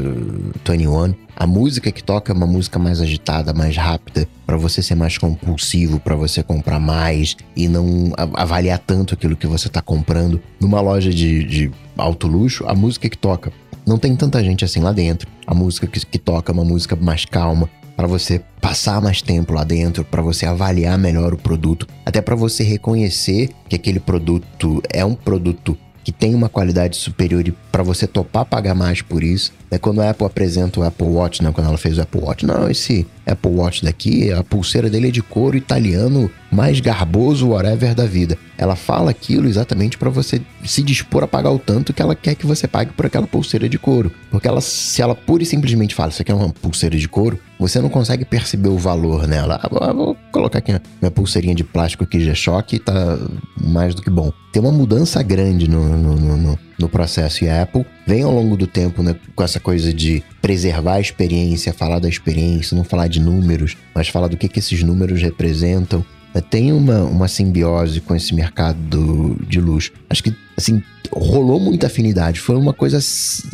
21. A música que toca é uma música mais agitada, mais rápida, para você ser mais compulsivo, para você comprar mais e não avaliar tanto aquilo que você tá comprando. Numa loja de, de alto luxo, a música que toca não tem tanta gente assim lá dentro. A música que, que toca é uma música mais calma, para você passar mais tempo lá dentro, para você avaliar melhor o produto, até para você reconhecer que aquele produto é um produto que tem uma qualidade superior e para você topar pagar mais por isso. É quando a Apple apresenta o Apple Watch, né? Quando ela fez o Apple Watch, não, esse Apple Watch daqui, a pulseira dele é de couro italiano, mais garboso, whatever da vida. Ela fala aquilo exatamente para você se dispor a pagar o tanto que ela quer que você pague por aquela pulseira de couro. Porque ela, se ela pura e simplesmente fala, isso aqui é uma pulseira de couro, você não consegue perceber o valor nela. Ah, vou colocar aqui minha pulseirinha de plástico aqui de choque tá mais do que bom. Tem uma mudança grande no, no, no, no processo e a Apple vem ao longo do tempo né, com essa coisa de preservar a experiência, falar da experiência, não falar de números, mas falar do que, que esses números representam. É, tem uma, uma simbiose com esse mercado de luxo. Acho que, assim, rolou muita afinidade. Foi uma coisa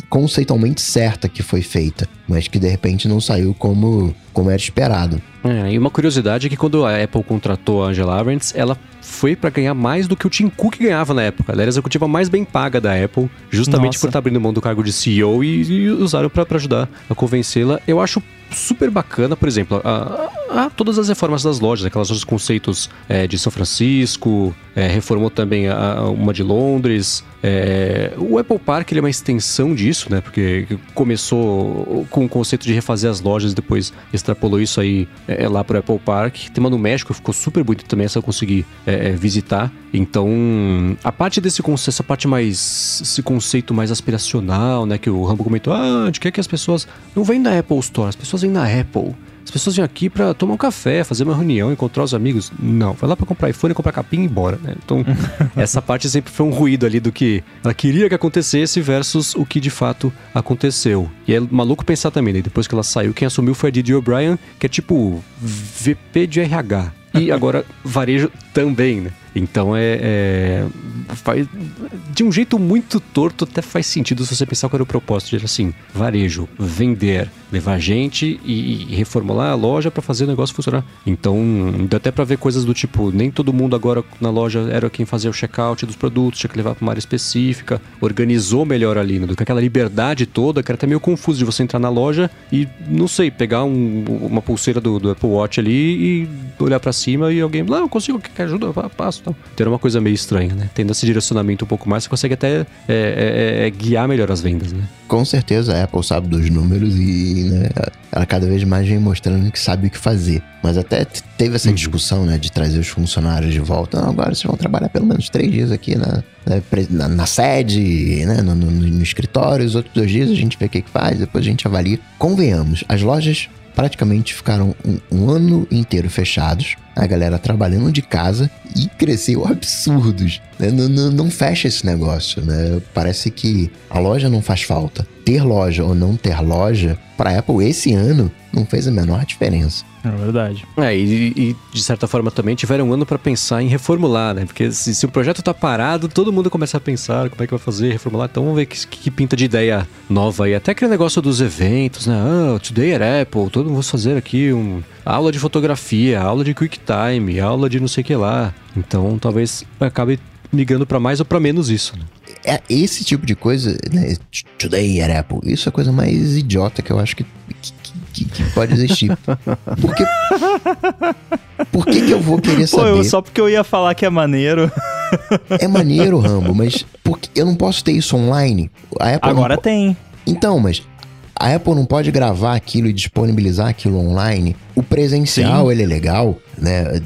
conceitualmente certa que foi feita, mas que de repente não saiu como, como era esperado. É, e uma curiosidade é que quando a Apple contratou a Angela Arendt, ela foi para ganhar mais do que o Tim Cook ganhava na época. Ela era a executiva mais bem paga da Apple, justamente Nossa. por estar abrindo mão do cargo de CEO e, e usaram para ajudar a convencê-la. Eu acho super bacana, por exemplo, a, a, a, todas as reformas das lojas, aquelas lojas conceitos é, de São Francisco, é, reformou também a, uma de Londres. É, o Apple Park é uma extensão disso, né? Porque começou com o conceito de refazer as lojas, depois extrapolou isso aí é, lá para o Apple Park. Tem uma no México, ficou super bonito também, essa eu consegui é, é, visitar. Então, a parte desse conceito, essa parte mais. esse conceito mais aspiracional, né? Que o Rambo comentou, ah, a gente quer que as pessoas não vêm na Apple Store, as pessoas vêm na Apple. As pessoas vêm aqui para tomar um café, fazer uma reunião, encontrar os amigos. Não, vai lá para comprar iPhone, comprar capim e ir embora, né? Então, <laughs> essa parte sempre foi um ruído ali do que ela queria que acontecesse versus o que de fato aconteceu. E é maluco pensar também, né? Depois que ela saiu, quem assumiu foi a Didi O'Brien, que é tipo VP de RH. E agora varejo também, né? Então é, é, faz, de um jeito muito torto até faz sentido se você pensar qual era o propósito de assim, varejo, vender, levar gente e, e reformular a loja para fazer o negócio funcionar. Então, dá até para ver coisas do tipo, nem todo mundo agora na loja era quem fazia o checkout dos produtos, tinha que levar para uma área específica, organizou melhor ali, né? do que aquela liberdade toda, que era até meio confuso de você entrar na loja e, não sei, pegar um, uma pulseira do, do, Apple Watch ali e olhar para cima e alguém, não, eu consigo, quer ajuda? Eu passo. Então, ter uma coisa meio estranha, né? Tendo esse direcionamento um pouco mais, você consegue até é, é, é, é, guiar melhor as vendas, né? Com certeza a Apple sabe dos números e né, ela cada vez mais vem mostrando que sabe o que fazer. Mas até teve essa uhum. discussão, né, de trazer os funcionários de volta. Não, agora vocês vão trabalhar pelo menos três dias aqui na, na, na sede, né, no, no, no, escritório. Os outros dois dias a gente vê o que, que faz, depois a gente avalia. Convenhamos, as lojas praticamente ficaram um, um ano inteiro fechados a galera trabalhando de casa e cresceu absurdos. Né? Não, não, não fecha esse negócio, né? Parece que a loja não faz falta. Ter loja ou não ter loja, para Apple esse ano, não fez a menor diferença. É verdade. É, e, e, de certa forma também tiveram um ano para pensar em reformular, né? Porque se, se, o projeto tá parado, todo mundo começa a pensar como é que vai fazer, reformular. Então vamos ver que, que pinta de ideia nova aí. Até aquele negócio dos eventos, né? Ah, Today at Apple, todo mundo vai fazer aqui um aula de fotografia, aula de QuickTime, aula de não sei o que lá. Então talvez acabe migrando para mais ou para menos isso, né? É esse tipo de coisa, né? Today at Apple, isso é a coisa mais idiota que eu acho que, que que, que pode existir. <laughs> Porque. Por que, que eu vou querer saber? Pô, eu, só porque eu ia falar que é maneiro. É maneiro, Rambo, mas porque eu não posso ter isso online. Agora não... tem. Então, mas a Apple não pode gravar aquilo e disponibilizar aquilo online. O presencial, Sim. ele é legal, né?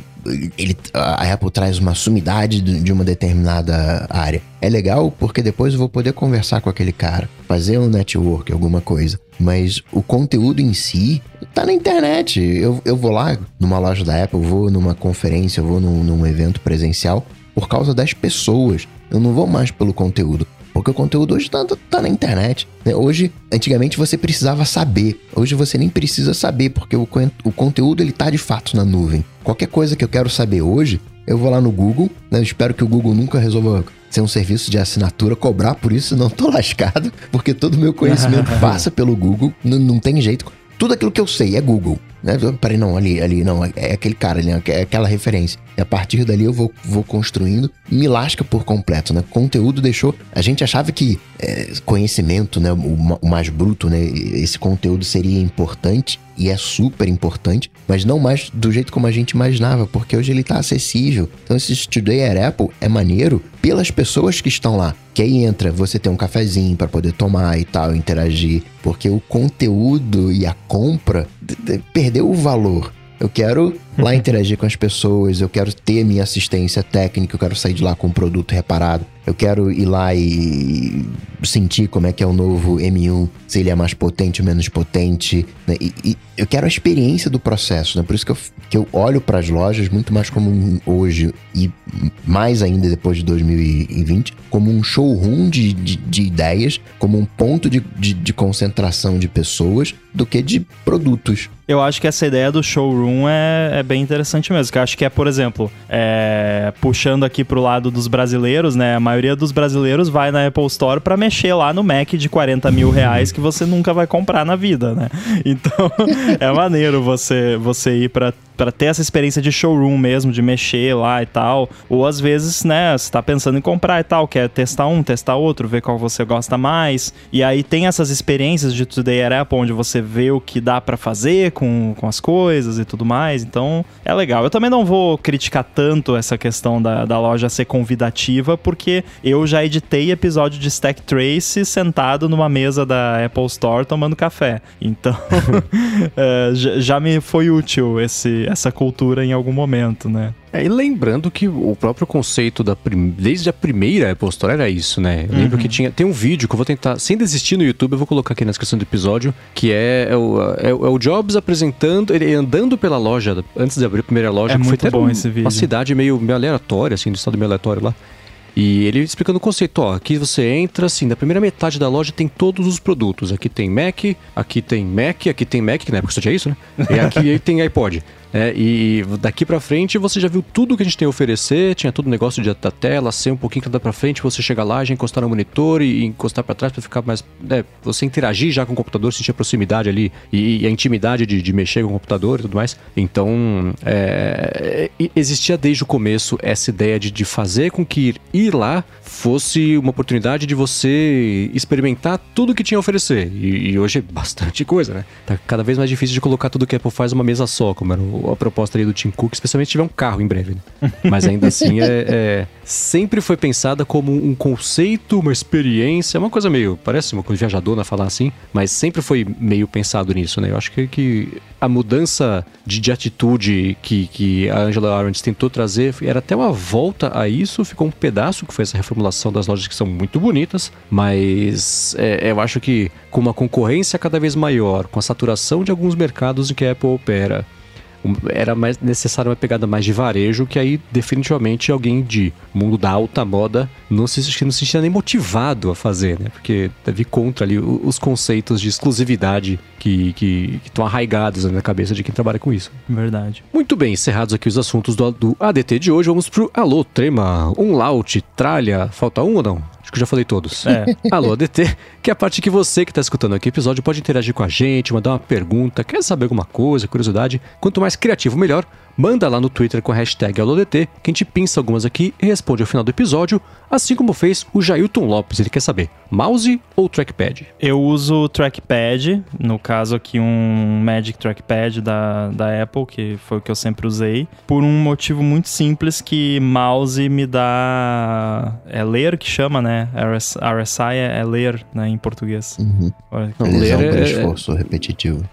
ele, a Apple traz uma sumidade de uma determinada área. É legal porque depois eu vou poder conversar com aquele cara, fazer um network, alguma coisa. Mas o conteúdo em si tá na internet. Eu, eu vou lá numa loja da Apple, vou numa conferência, eu vou num, num evento presencial por causa das pessoas. Eu não vou mais pelo conteúdo. Porque o conteúdo hoje tá, tá na internet. Né? Hoje, antigamente você precisava saber. Hoje você nem precisa saber, porque o, o conteúdo ele tá de fato na nuvem. Qualquer coisa que eu quero saber hoje, eu vou lá no Google, né? Eu espero que o Google nunca resolva ser um serviço de assinatura, cobrar por isso, não tô <laughs> lascado, porque todo o meu conhecimento <laughs> passa pelo Google, não, não tem jeito. Tudo aquilo que eu sei é Google. Né? Peraí, não, ali, ali, não, é, é aquele cara ali, é aquela referência. E a partir dali eu vou, vou construindo, me lasca por completo, né? Conteúdo deixou. A gente achava que é, conhecimento, né, o, o, mais bruto, né, esse conteúdo seria importante e é super importante, mas não mais do jeito como a gente imaginava, porque hoje ele está acessível. Então esse Today at Apple é maneiro pelas pessoas que estão lá. Que aí entra, você tem um cafezinho para poder tomar e tal, interagir, porque o conteúdo e a compra perdeu o valor. Eu quero lá interagir com as pessoas, eu quero ter minha assistência técnica, eu quero sair de lá com um produto reparado, eu quero ir lá e sentir como é que é o novo M1, se ele é mais potente ou menos potente. Né? E, e, eu quero a experiência do processo, né? Por isso que eu, que eu olho para as lojas muito mais como um, hoje e mais ainda depois de 2020, como um showroom de, de, de ideias, como um ponto de, de, de concentração de pessoas do que de produtos. Eu acho que essa ideia do showroom é, é bem interessante mesmo. Que eu acho que é, por exemplo, é, puxando aqui pro lado dos brasileiros, né? A maioria dos brasileiros vai na Apple Store para mexer lá no Mac de 40 mil reais que você nunca vai comprar na vida, né? Então <laughs> é maneiro você, você ir para para ter essa experiência de showroom mesmo, de mexer lá e tal. Ou às vezes, né, você tá pensando em comprar e tal, quer testar um, testar outro, ver qual você gosta mais. E aí tem essas experiências de Today at Apple, onde você vê o que dá para fazer com, com as coisas e tudo mais. Então é legal. Eu também não vou criticar tanto essa questão da, da loja ser convidativa, porque eu já editei episódio de Stack Trace sentado numa mesa da Apple Store tomando café. Então <laughs> é, já me foi útil esse, essa cultura em algum momento, né? É, e lembrando que o próprio conceito da prim... desde a primeira Apple Store era isso, né? Eu uhum. lembro que tinha tem um vídeo que eu vou tentar, sem desistir no YouTube, eu vou colocar aqui na descrição do episódio, que é, é, o, é, é o Jobs apresentando, ele andando pela loja antes de abrir a primeira loja, é que foi até bom um, esse vídeo. uma cidade meio, meio aleatória, assim, do estado meio aleatório lá. E ele explicando o conceito, ó, aqui você entra, assim, na primeira metade da loja tem todos os produtos. Aqui tem Mac, aqui tem Mac, aqui tem Mac, que na época só tinha isso, né? E aqui <laughs> tem iPod. É, e daqui para frente você já viu tudo que a gente tem a oferecer, tinha todo o negócio de, da tela, ser um pouquinho cada para frente, você chegar lá, já encostar no monitor e, encostar para trás para ficar mais. É, você interagir já com o computador, sentir a proximidade ali e, e a intimidade de, de, mexer com o computador e tudo mais. Então, é, existia desde o começo essa ideia de, de fazer com que ir lá fosse uma oportunidade de você experimentar tudo que tinha a oferecer. E, e hoje é bastante coisa, né? Tá cada vez mais difícil de colocar tudo que a Apple faz numa mesa só, como era o a proposta ali do Tim Cook, especialmente se tiver um carro em breve. Né? Mas ainda assim, é, é, sempre foi pensada como um conceito, uma experiência, uma coisa meio. Parece uma coisa viajadona falar assim, mas sempre foi meio pensado nisso, né? Eu acho que, que a mudança de, de atitude que, que a Angela Arendt tentou trazer era até uma volta a isso, ficou um pedaço que foi essa reformulação das lojas que são muito bonitas, mas é, eu acho que com uma concorrência cada vez maior, com a saturação de alguns mercados em que a Apple opera, era mais necessário uma pegada mais de varejo, que aí definitivamente alguém de mundo da alta moda não se, não se sentia nem motivado a fazer, né? Porque deve ir contra ali os conceitos de exclusividade que que estão arraigados na cabeça de quem trabalha com isso. Verdade. Muito bem, encerrados aqui os assuntos do, do ADT de hoje, vamos pro Alô Trema, um laut, tralha, falta um ou não? Acho que eu já falei todos. É. <laughs> Alô ADT, que é a parte que você que está escutando aqui o episódio pode interagir com a gente, mandar uma pergunta, quer saber alguma coisa, curiosidade. Quanto mais criativo, melhor. Manda lá no Twitter com a hashtag AlôDT, que a gente pinça algumas aqui e responde ao final do episódio, assim como fez o Jailton Lopes. Ele quer saber, mouse ou trackpad? Eu uso o trackpad, no caso aqui um Magic Trackpad da, da Apple, que foi o que eu sempre usei, por um motivo muito simples que mouse me dá... é ler que chama, né? RS, RSI é, é ler, né, em português. Uhum. Ler por é- esforço repetitivo.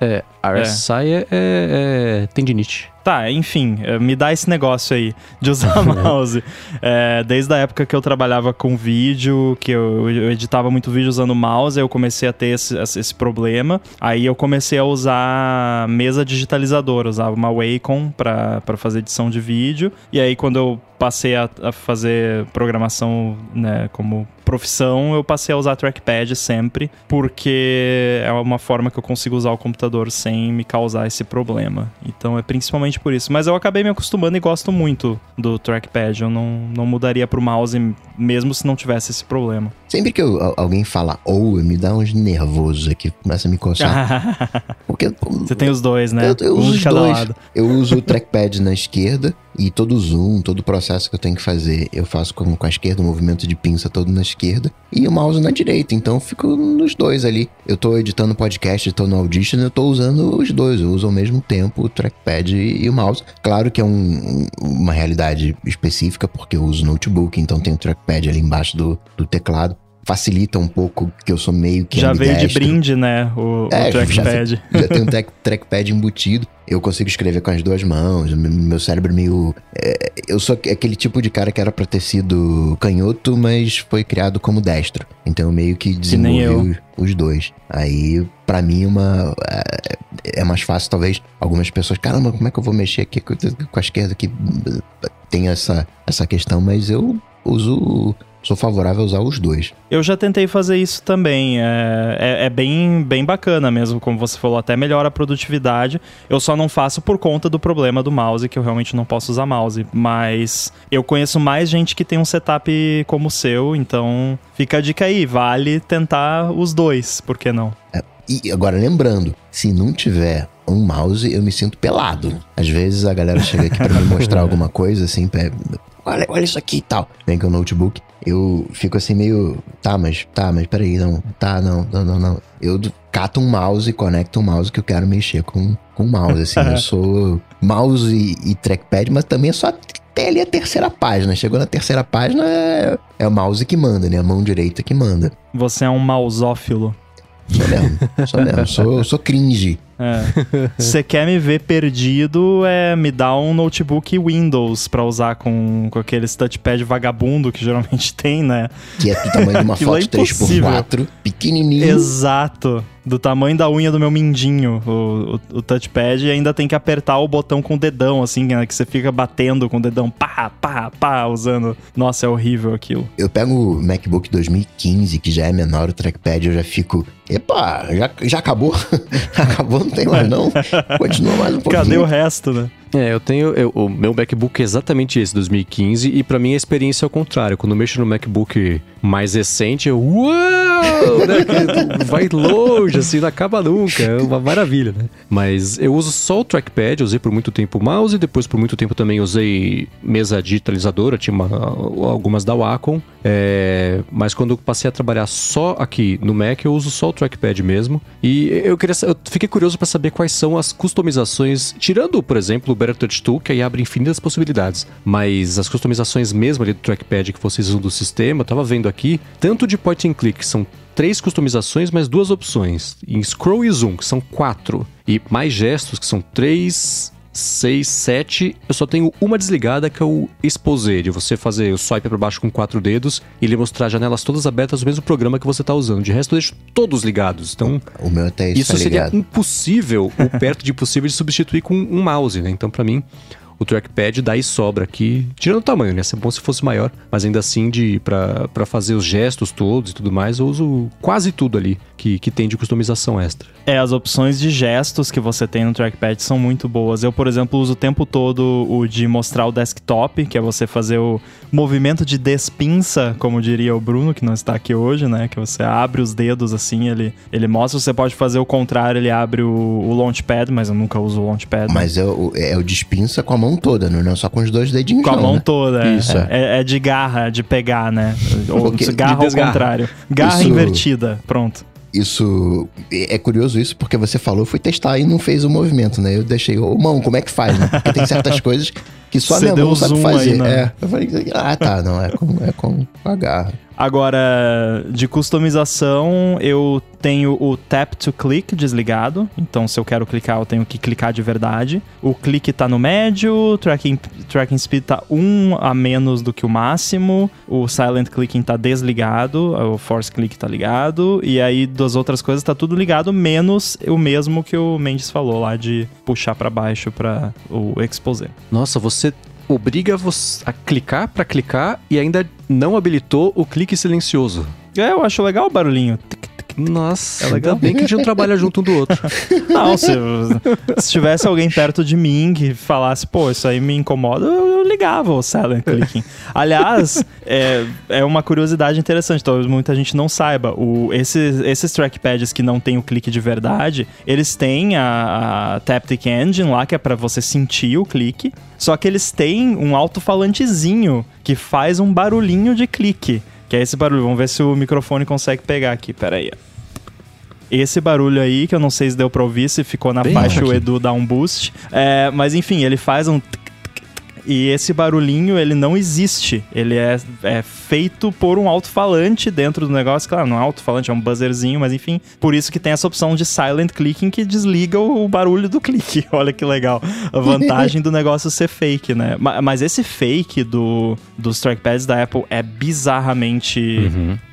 É, RSI é, é, é tendinite. Tá, enfim, eh, me dá esse negócio aí de usar <laughs> mouse. É, desde a época que eu trabalhava com vídeo, que eu, eu editava muito vídeo usando mouse, aí eu comecei a ter esse, esse esse problema. Aí eu comecei a usar mesa digitalizadora, usava uma Wacom pra pra fazer edição de vídeo. E aí quando eu passei a, a fazer programação né, como profissão, eu passei a usar trackpad sempre, porque é uma forma que eu consigo usar o computador sem me causar esse problema. Então é principalmente por isso. Mas eu acabei me acostumando e gosto muito do trackpad. Eu não, não mudaria pro mouse mesmo se não tivesse esse problema. Sempre que eu- al- alguém fala ou, me dá uns nervosos aqui, começa a me coçar. <laughs> Porque Você tem os dois, né? eu, eu um uso os dois. lado. Eu uso o trackpad na esquerda e todo o zoom, todo o processo que eu tenho que fazer, eu faço com, com a esquerda, o movimento de pinça todo na esquerda e o mouse na direita. Então fico nos dois ali. Eu tô editando podcast, tô no Audition, eu tô usando os dois. Eu uso ao mesmo tempo o trackpad e, o mouse. Claro que é um- uma realidade específica, porque eu uso notebook, então tem o trackpad ali embaixo do, do teclado. Facilita um pouco, que eu sou meio que Já veio de brinde, né? O, É, o trackpad. <laughs> Já tem um track- trackpad embutido. Eu consigo escrever com as duas mãos. Meu cérebro meio. é, eu sou aquele tipo de cara que era pra ter sido canhoto, mas foi criado como destro. Então eu meio que desenvolvi os, os dois. Aí, pra mim, uma. É, é mais fácil, talvez. Algumas pessoas, caramba, como é que eu vou mexer aqui com, a esquerda aqui? Tem essa, essa questão, mas eu uso. Sou favorável a usar os dois. Eu já tentei fazer isso também. É, é, é bem, bem bacana mesmo, como você falou, até melhora a produtividade. Eu só não faço por conta do problema do mouse, que eu realmente não posso usar mouse. Mas eu conheço mais gente que tem um setup como o seu, então fica a dica aí, vale tentar os dois, por que não? E agora, lembrando, se não tiver um mouse, eu me sinto pelado. Às vezes a galera chega aqui pra me mostrar <laughs> alguma coisa, assim, olha, olha isso aqui e tal. Vem com o notebook, eu fico assim meio, tá, mas, tá, mas peraí, não, tá, não, não, não, não. Eu cato um mouse e conecto um mouse que eu quero mexer com, o mouse, assim. eu <laughs> sou mouse e, e trackpad, mas também é só tem ali a terceira página. Chegou na terceira página, é, é o mouse que manda, né? A mão direita que manda. Você é um mausófilo. <laughs> Sou mesmo, sou mesmo. Sou, sou cringe. É. Você quer me ver perdido, é me dá um notebook Windows pra usar com, com aqueles touchpad vagabundo que geralmente <laughs> tem, né? Que é do tamanho de uma <laughs> é foto impossível. 3x4, pequenininho. Exato. Do tamanho da unha do meu mindinho, o, o, o touchpad, e ainda tem que apertar o botão com o dedão, assim, né? Que você fica batendo com o dedão, pá, pá, pá, usando. Nossa, é horrível aquilo. Eu pego o MacBook 2015, que já é menor o trackpad, eu já fico. Epa, já, já acabou? <laughs> acabou, não tem mais não? Continua mais um <laughs> pouquinho. Cadê o resto, né? É, eu tenho. eu- o meu MacBook é exatamente esse, 2015, e pra mim a experiência é o contrário. Quando eu mexo no MacBook mais recente, eu. Uau! <laughs> né, <laughs> vai longe, assim, não acaba nunca. É uma maravilha, né? Mas eu uso só o trackpad, usei por muito tempo o mouse, depois por muito tempo também usei mesa digitalizadora, tinha uma- algumas da Wacom. é, mas quando eu passei a trabalhar só aqui no Mac, eu uso só o trackpad mesmo. E eu queria eu fiquei curioso para saber quais são as customizações, tirando, por exemplo, Tool, que aí abre infinitas possibilidades. Mas as customizações mesmo ali do trackpad que vocês usam do sistema, eu tava vendo aqui, tanto de point and click, que são três customizações, mais duas opções. Em scroll e zoom, que são quatro. E mais gestos, que são três, 6, 7, eu só tenho uma desligada que é o Exposé, de você fazer o swipe para baixo com quatro dedos e ele mostrar janelas todas abertas do mesmo programa que você está usando. De resto, eu deixo todos ligados. Então, O meu até isso, isso tá seria impossível, ou perto de impossível, de substituir com um mouse, né? Então, para mim, o trackpad daí sobra aqui, tirando o tamanho, né? Seria bom se fosse maior, mas ainda assim, de para fazer os gestos todos e tudo mais, eu uso quase tudo ali que, que tem de customização extra. É, as opções de gestos que você tem no trackpad são muito boas. Eu, por exemplo, uso o tempo todo o de mostrar o desktop, que é você fazer o movimento de despinça, como diria o Bruno, que não está aqui hoje, né? Que você abre os dedos assim, ele, ele mostra. Você pode fazer o contrário, ele abre o, o launchpad, mas eu nunca uso o launchpad. Mas é o, é o despinça com a mão toda, não é só com os dois dedinhos, Com a não, mão né? toda, é. Isso, é. É de garra, de pegar, né? Ou Porque- garra de ao contrário. Garra Isso- invertida, pronto. Isso é curioso isso porque você falou, eu fui testar e não fez o movimento, né? Eu deixei, ô mão, como é que faz, né? Porque tem certas <laughs> coisas que só a minha mão sabe fazer. aí, né? É, eu falei, ah, tá, não, é com, é com a garra. Agora, de customização, eu tenho o tap to click desligado. Então, se eu quero clicar, eu tenho que clicar de verdade. O clique tá no médio, tracking, tracking speed tá 1 a menos do que o máximo. O silent clicking tá desligado, o force click tá ligado. E aí, das outras coisas, tá tudo ligado, menos o mesmo que o Mendes falou lá de puxar pra baixo para o exposé. Nossa, você obriga você a clicar para clicar e ainda não habilitou o clique silencioso. É, eu acho legal o barulhinho. Nossa, É legal. ainda bem que a gente não trabalha junto um do outro. <laughs> Não, se, se tivesse alguém perto de mim que falasse, pô, isso aí me incomoda, eu, eu ligava o silent <laughs> clicking. Aliás, é, é uma curiosidade interessante, talvez muita gente não saiba. O, esses, esses trackpads que não tem o clique de verdade, eles têm a, a Taptic Engine lá, que é pra você sentir o clique. Só que eles têm um alto-falantezinho que faz um barulhinho de clique. Que é esse barulho. Vamos ver se o microfone consegue pegar aqui. Pera aí. Esse barulho aí, que eu não sei se deu pra ouvir, se ficou na Bem faixa, o. Edu dá um boost. É, mas enfim, ele faz um. E esse barulhinho, ele não existe. Ele é, é feito por um alto-falante dentro do negócio. Claro, não é alto-falante, é um buzzerzinho, mas enfim. Por isso que tem essa opção de silent clicking que desliga o, barulho do <laughs> clique. Olha que legal. A vantagem do negócio ser fake, né? Ma- Mas esse fake do, dos trackpads da Apple é bizarramente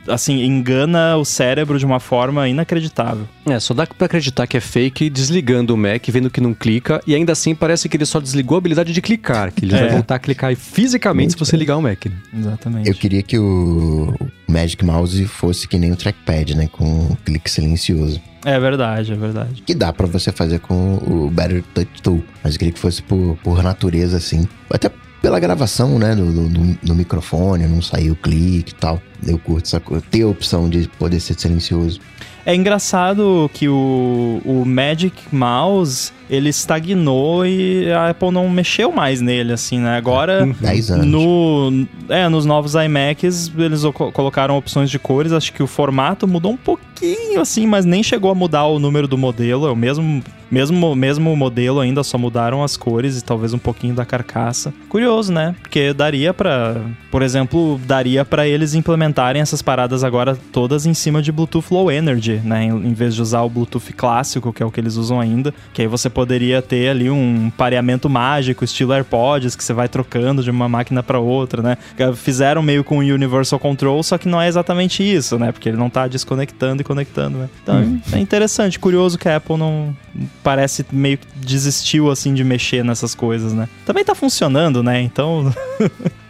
assim, engana o cérebro de uma forma inacreditável. É, só dá pra acreditar que é fake desligando o Mac, vendo que não clica, e ainda assim parece que ele só desligou a habilidade de clicar, que ele É. vai voltar a clicar fisicamente se você ligar o Mac. né? Exatamente. Eu queria que o Magic Mouse fosse que nem o trackpad, né? Com o clique silencioso. É verdade, é verdade. Que dá pra você fazer com o Better Touch Tool. Mas eu queria que fosse por, por natureza, assim. Até pela gravação, né? Do, do, do- microfone, não sair o clique e tal. Eu curto essa coisa. Ter a opção de poder ser silencioso. É engraçado que o, o Magic Mouse, ele estagnou e a Apple não mexeu mais nele, assim, né? Agora... <laughs> 10 anos. No, é, nos novos iMacs, eles co- colocaram opções de cores. Acho que o formato mudou um pouquinho, assim, mas nem chegou a mudar o número do modelo. É o mesmo, mesmo, mesmo modelo ainda, só mudaram as cores e talvez um pouquinho da carcaça. Curioso, né? Porque daria pra, por exemplo, daria pra eles implementarem essas paradas agora todas em cima de Bluetooth Low Energy, né? Em, em vez de usar o Bluetooth clássico, que é o que eles usam ainda. Que aí você poderia ter ali um pareamento mágico, estilo AirPods, que você vai trocando de uma máquina pra outra, né? Fizeram meio com o Universal Control, só que não é exatamente isso, né? Porque ele não tá desconectando e conectando, né? Então é interessante, curioso que a Apple não parece meio que desistiu assim de mexer nessas coisas, né? Também tá funcionando, né? Então,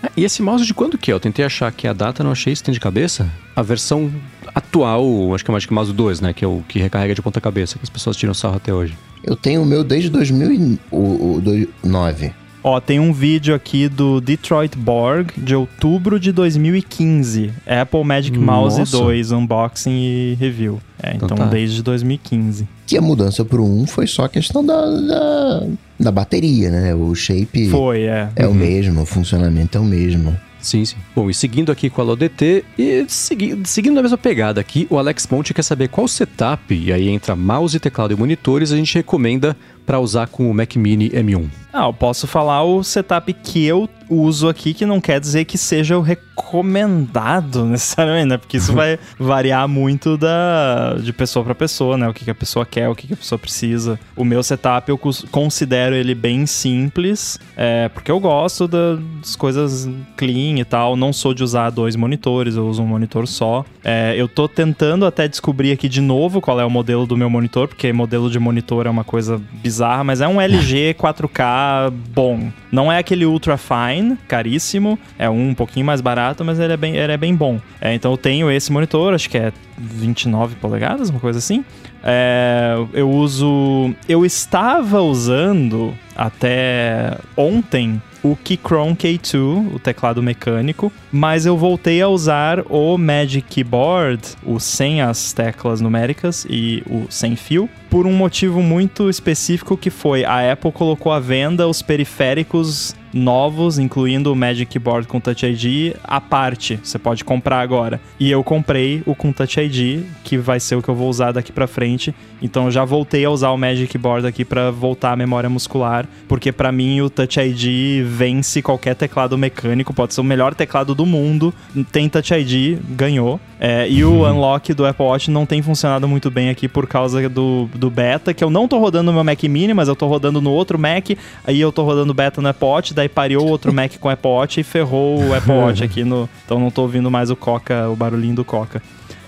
Ah, <laughs> E esse mouse de quando que é? Eu tentei achar aqui a data, não achei, você tem de cabeça? A versão atual, acho que é o Magic Mouse 2, né? Que é o que recarrega de ponta cabeça, que as pessoas tiram sarro até hoje. Eu tenho o meu desde 2009. Ó, tem um vídeo aqui do Detroit Borg de outubro de 2015. Apple Magic Mouse Nossa. 2, unboxing e review. É, então, Então tá. desde 2015. Que a mudança pro 1 foi só a questão da, da, da bateria, né? O shape Foi, é. é o mesmo, o funcionamento é o mesmo. Sim, sim. Bom, e seguindo aqui com a LODT, e segui- seguindo na mesma pegada aqui, o Alex Ponte quer saber qual setup, e aí entra mouse, teclado e monitores, a gente recomenda para usar com o Mac Mini M1? Ah, eu posso falar o setup que eu uso aqui, que não quer dizer que seja o recomendado <laughs> necessariamente, né? Porque isso vai <laughs> variar muito da, de pessoa para pessoa, né? O que, que a pessoa quer, o que, que a pessoa precisa. O meu setup eu considero ele bem simples, é, porque eu gosto das coisas clean e tal. Não sou de usar dois monitores, eu uso um monitor só. É, eu tô tentando até descobrir aqui de novo qual é o modelo do meu monitor, porque modelo de monitor é uma coisa bizarra, mas é um LG 4K bom. Não é aquele ultra fine, caríssimo, é um, um pouquinho mais barato, mas ele é bem, ele é bem bom. É, então eu tenho esse monitor, acho que é 29 polegadas, uma coisa assim. É, eu uso. Eu estava usando até ontem o Keychron K2, o teclado mecânico, mas eu voltei a usar o Magic Keyboard, o sem as teclas numéricas e o sem fio, por um motivo muito específico que foi a Apple colocou à venda os periféricos novos, incluindo o Magic Keyboard com Touch ID, à parte. Você pode comprar agora. E eu comprei o com Touch ID, que vai ser o que eu vou usar daqui para frente. Então eu já voltei a usar o Magic Keyboard aqui para voltar a memória muscular, porque para mim o Touch ID vence qualquer teclado mecânico, pode ser o melhor teclado do mundo, tem Touch ID, ganhou. É, e o unlock do Apple Watch não tem funcionado muito bem aqui por causa do, do beta, que eu não tô rodando no meu Mac Mini, mas eu tô rodando no outro Mac, aí eu tô rodando beta no Apple Watch, daí pariu outro Mac com Apple Watch e ferrou o Apple Watch <laughs> aqui no. Então não tô ouvindo mais o Coca, o barulhinho do Coca.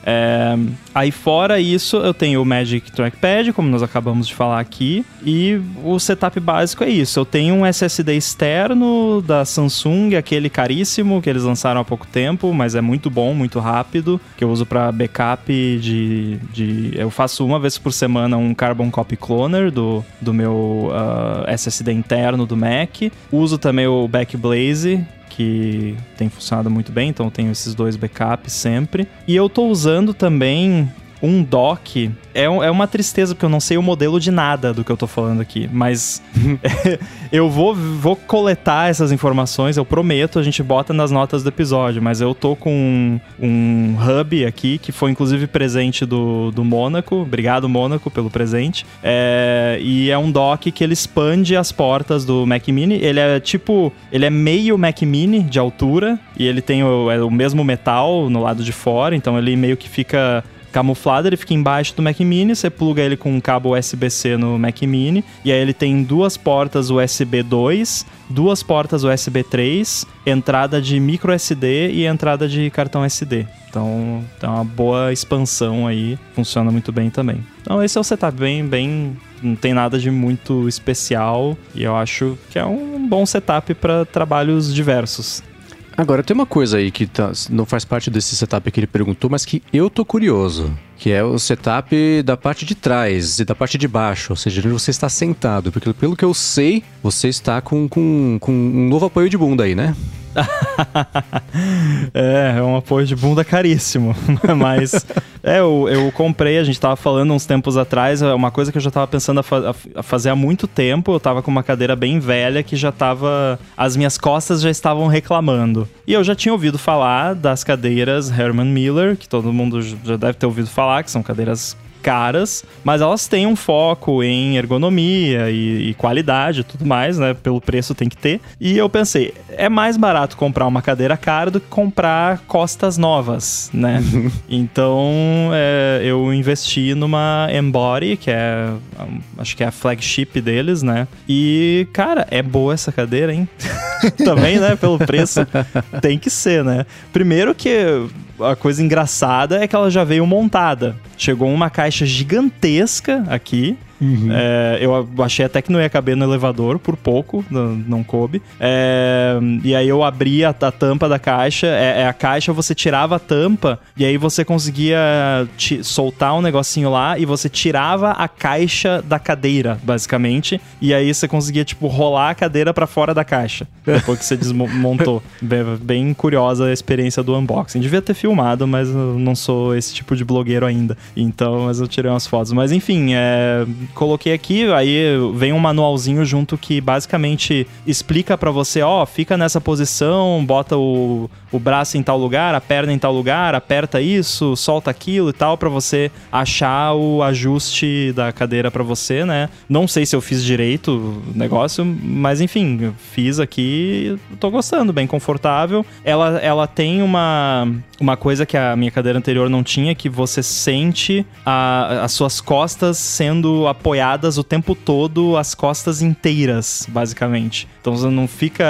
É, aí fora isso, eu tenho o Magic Trackpad, como nós acabamos de falar aqui, e o setup básico é isso. Eu tenho um SSD externo da Samsung, aquele caríssimo que eles lançaram há pouco tempo, mas é muito bom, muito rápido, que eu uso para backup de, de... Eu faço uma vez por semana um Carbon Copy Cloner do, do meu uh, SSD interno do Mac. Uso também o Backblaze, que tem funcionado muito bem, então eu tenho esses dois backups sempre. E eu tô usando também um dock é, é uma tristeza, porque eu não sei o modelo de nada do que eu tô falando aqui. Mas <laughs> <laughs> eu vou, vou coletar essas informações, eu prometo, a gente bota nas notas do episódio. Mas eu tô com um, um hub aqui, que foi inclusive presente do, do Mônaco. Obrigado, Mônaco, pelo presente. É, e é um dock que ele expande as portas do Mac Mini. Ele é tipo. Ele é meio Mac Mini de altura. E ele tem o, é o mesmo metal no lado de fora. Então ele meio que fica camuflado, ele fica embaixo do Mac Mini, você pluga ele com um cabo USB-C no Mac Mini, e aí ele tem duas portas USB 2, duas portas USB 3, entrada de micro SD e entrada de cartão SD. Então, tem uma boa expansão aí, funciona muito bem também. Então, esse é o setup bem, bem não tem nada de muito especial e eu acho que é um bom setup para trabalhos diversos. Agora, tem uma coisa aí que tá, não faz parte desse setup que ele perguntou, mas que eu tô curioso. Que é o setup da parte de trás e da parte de baixo, ou seja, onde você está sentado. Porque pelo que eu sei, você está com, com, com um novo apoio de bunda aí, né? <laughs> é, é um apoio de bunda caríssimo. <laughs> Mas é, eu, eu comprei, a gente tava falando uns tempos atrás, é uma coisa que eu já tava pensando a, fa a, fazer há muito tempo. Eu tava com uma cadeira bem velha que já tava. As minhas costas já estavam reclamando. E eu já tinha ouvido falar das cadeiras Herman Miller, que todo mundo já deve ter ouvido falar, que são cadeiras caras, mas elas têm um foco em ergonomia e, e qualidade e tudo mais, né? Pelo preço tem que ter. E eu pensei, é mais barato comprar uma cadeira cara do que comprar costas novas, né? <laughs> então é, eu investi numa Embody, que é acho que é a flagship deles, né? E, cara, é boa essa cadeira, hein? <laughs> Também, né? Pelo preço, tem que ser, né? Primeiro que a coisa engraçada é que ela já veio montada. Chegou uma caixa gigantesca aqui Uhum. É, eu achei até que não ia caber no elevador, por pouco, não, não coube. É, e aí eu abri a, a tampa da caixa, é, é, a caixa, você tirava a tampa, e aí você conseguia te, soltar um negocinho lá, e você tirava a caixa da cadeira, basicamente, e aí você conseguia, tipo, rolar a cadeira para fora da caixa, depois que você desmontou. <laughs> bem, bem curiosa a experiência do unboxing. Devia ter filmado, mas eu não sou esse tipo de blogueiro ainda. Então, mas eu tirei umas fotos. Mas enfim, é coloquei aqui, aí vem um manualzinho junto que basicamente explica para você, ó, oh, fica nessa posição, bota o, o braço em tal lugar, a perna em tal lugar, aperta isso, solta aquilo e tal, para você achar o ajuste da cadeira para você, né? Não sei se eu fiz direito o negócio, mas enfim, fiz aqui, tô gostando, bem confortável. Ela, ela tem uma, uma coisa que a minha cadeira anterior não tinha, que você sente a, as suas costas sendo apoiadas o tempo todo, as costas inteiras, basicamente. Então você não fica.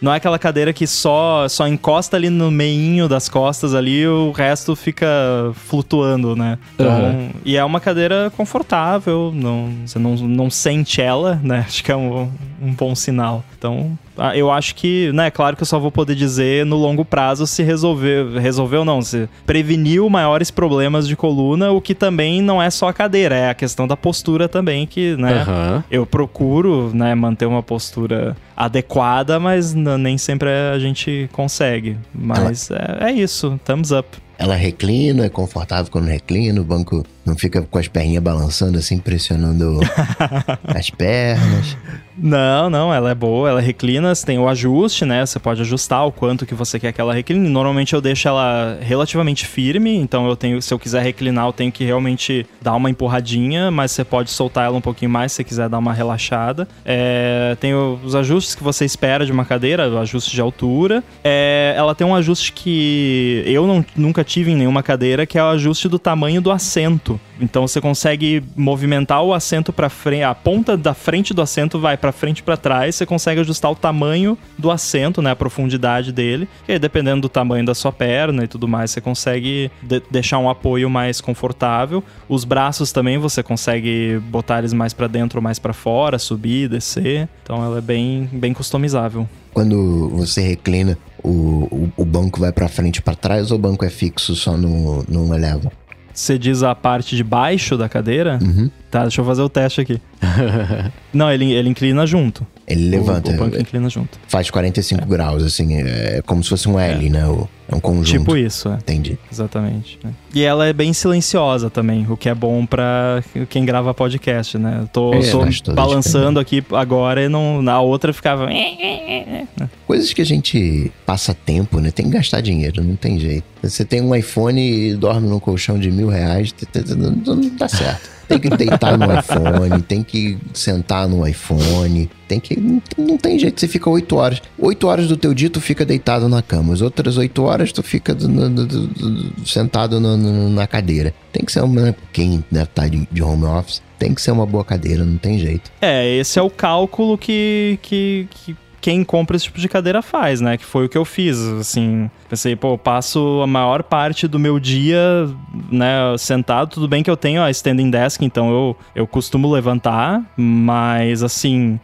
Não é aquela cadeira que só, só encosta ali no meinho das costas ali, o resto fica flutuando, né? Então, uhum. E é uma cadeira confortável, não, você não, não sente ela, né? <laughs> Acho que é um, um bom sinal. Então, ah, eu acho que, né, claro que eu só vou poder dizer no longo prazo se resolveu, resolveu não, se preveniu maiores problemas de coluna, o que também não é só a cadeira, é a questão da postura também, que, né, uhum. eu procuro, né, manter uma postura adequada, mas nem sempre a gente consegue. Mas é, é isso, thumbs up. Ela reclina, é confortável quando reclina, o banco não fica com as perninhas balançando assim, pressionando <laughs> as pernas. Não, não, ela é boa, ela reclina, tem o ajuste, né? Você pode ajustar o quanto que você quer que ela recline. Normalmente eu deixo ela relativamente firme, então eu tenho, se eu quiser reclinar, eu tenho que realmente dar uma empurradinha, mas você pode soltar ela um pouquinho mais se você quiser dar uma relaxada. É, tem os ajustes que você espera de uma cadeira, o ajuste de altura. É, ela tem um ajuste que eu não, nunca tive em nenhuma cadeira, que é o ajuste do tamanho do assento. Então você consegue movimentar o assento para frente, a ponta da frente do assento vai para frente para trás, você consegue ajustar o tamanho do assento, né, a profundidade dele. E aí, dependendo do tamanho da sua perna e tudo mais, você consegue de deixar um apoio mais confortável. Os braços também você consegue botar eles mais para dentro ou mais para fora, subir, descer. Então ela é bem bem customizável. Quando você reclina, o, o, o banco vai para frente e para trás ou o banco é fixo só no, no eleva? Você diz a parte de baixo da cadeira? Uhum. Tá, deixa eu fazer o teste aqui. <laughs> Não, ele, ele inclina junto. Ele levanta. O, o banco inclina junto. Faz 45 é. graus, assim, é como se fosse um L, é. né? O, é um conjunto. Tipo isso, é. Entendi. Exatamente. Né? E ela é bem silenciosa também, o que é bom pra quem grava podcast, né? Eu tô, é, tô balançando aqui agora e não, na outra ficava... Coisas que a gente passa tempo, né? Tem que gastar dinheiro, não tem jeito. Você tem um iPhone e dorme num colchão de mil reais, não, não dá certo. Tem que deitar no iPhone, tem que sentar no iPhone, tem que. Não tem jeito, você fica oito horas. Oito horas do teu dia tu fica deitado na cama. As outras oito horas tu fica no, no, no, sentado na cadeira. Tem que ser uma. Quem deve estar de, de home office tem que ser uma boa cadeira, não tem jeito. É, esse é o cálculo que, que, que quem compra esse tipo de cadeira faz, né? Que foi o que eu fiz, assim. Pensei, pô, passo a maior parte do meu dia, né, sentado. Tudo bem que eu tenho a standing desk, então eu, eu costumo levantar, mas assim,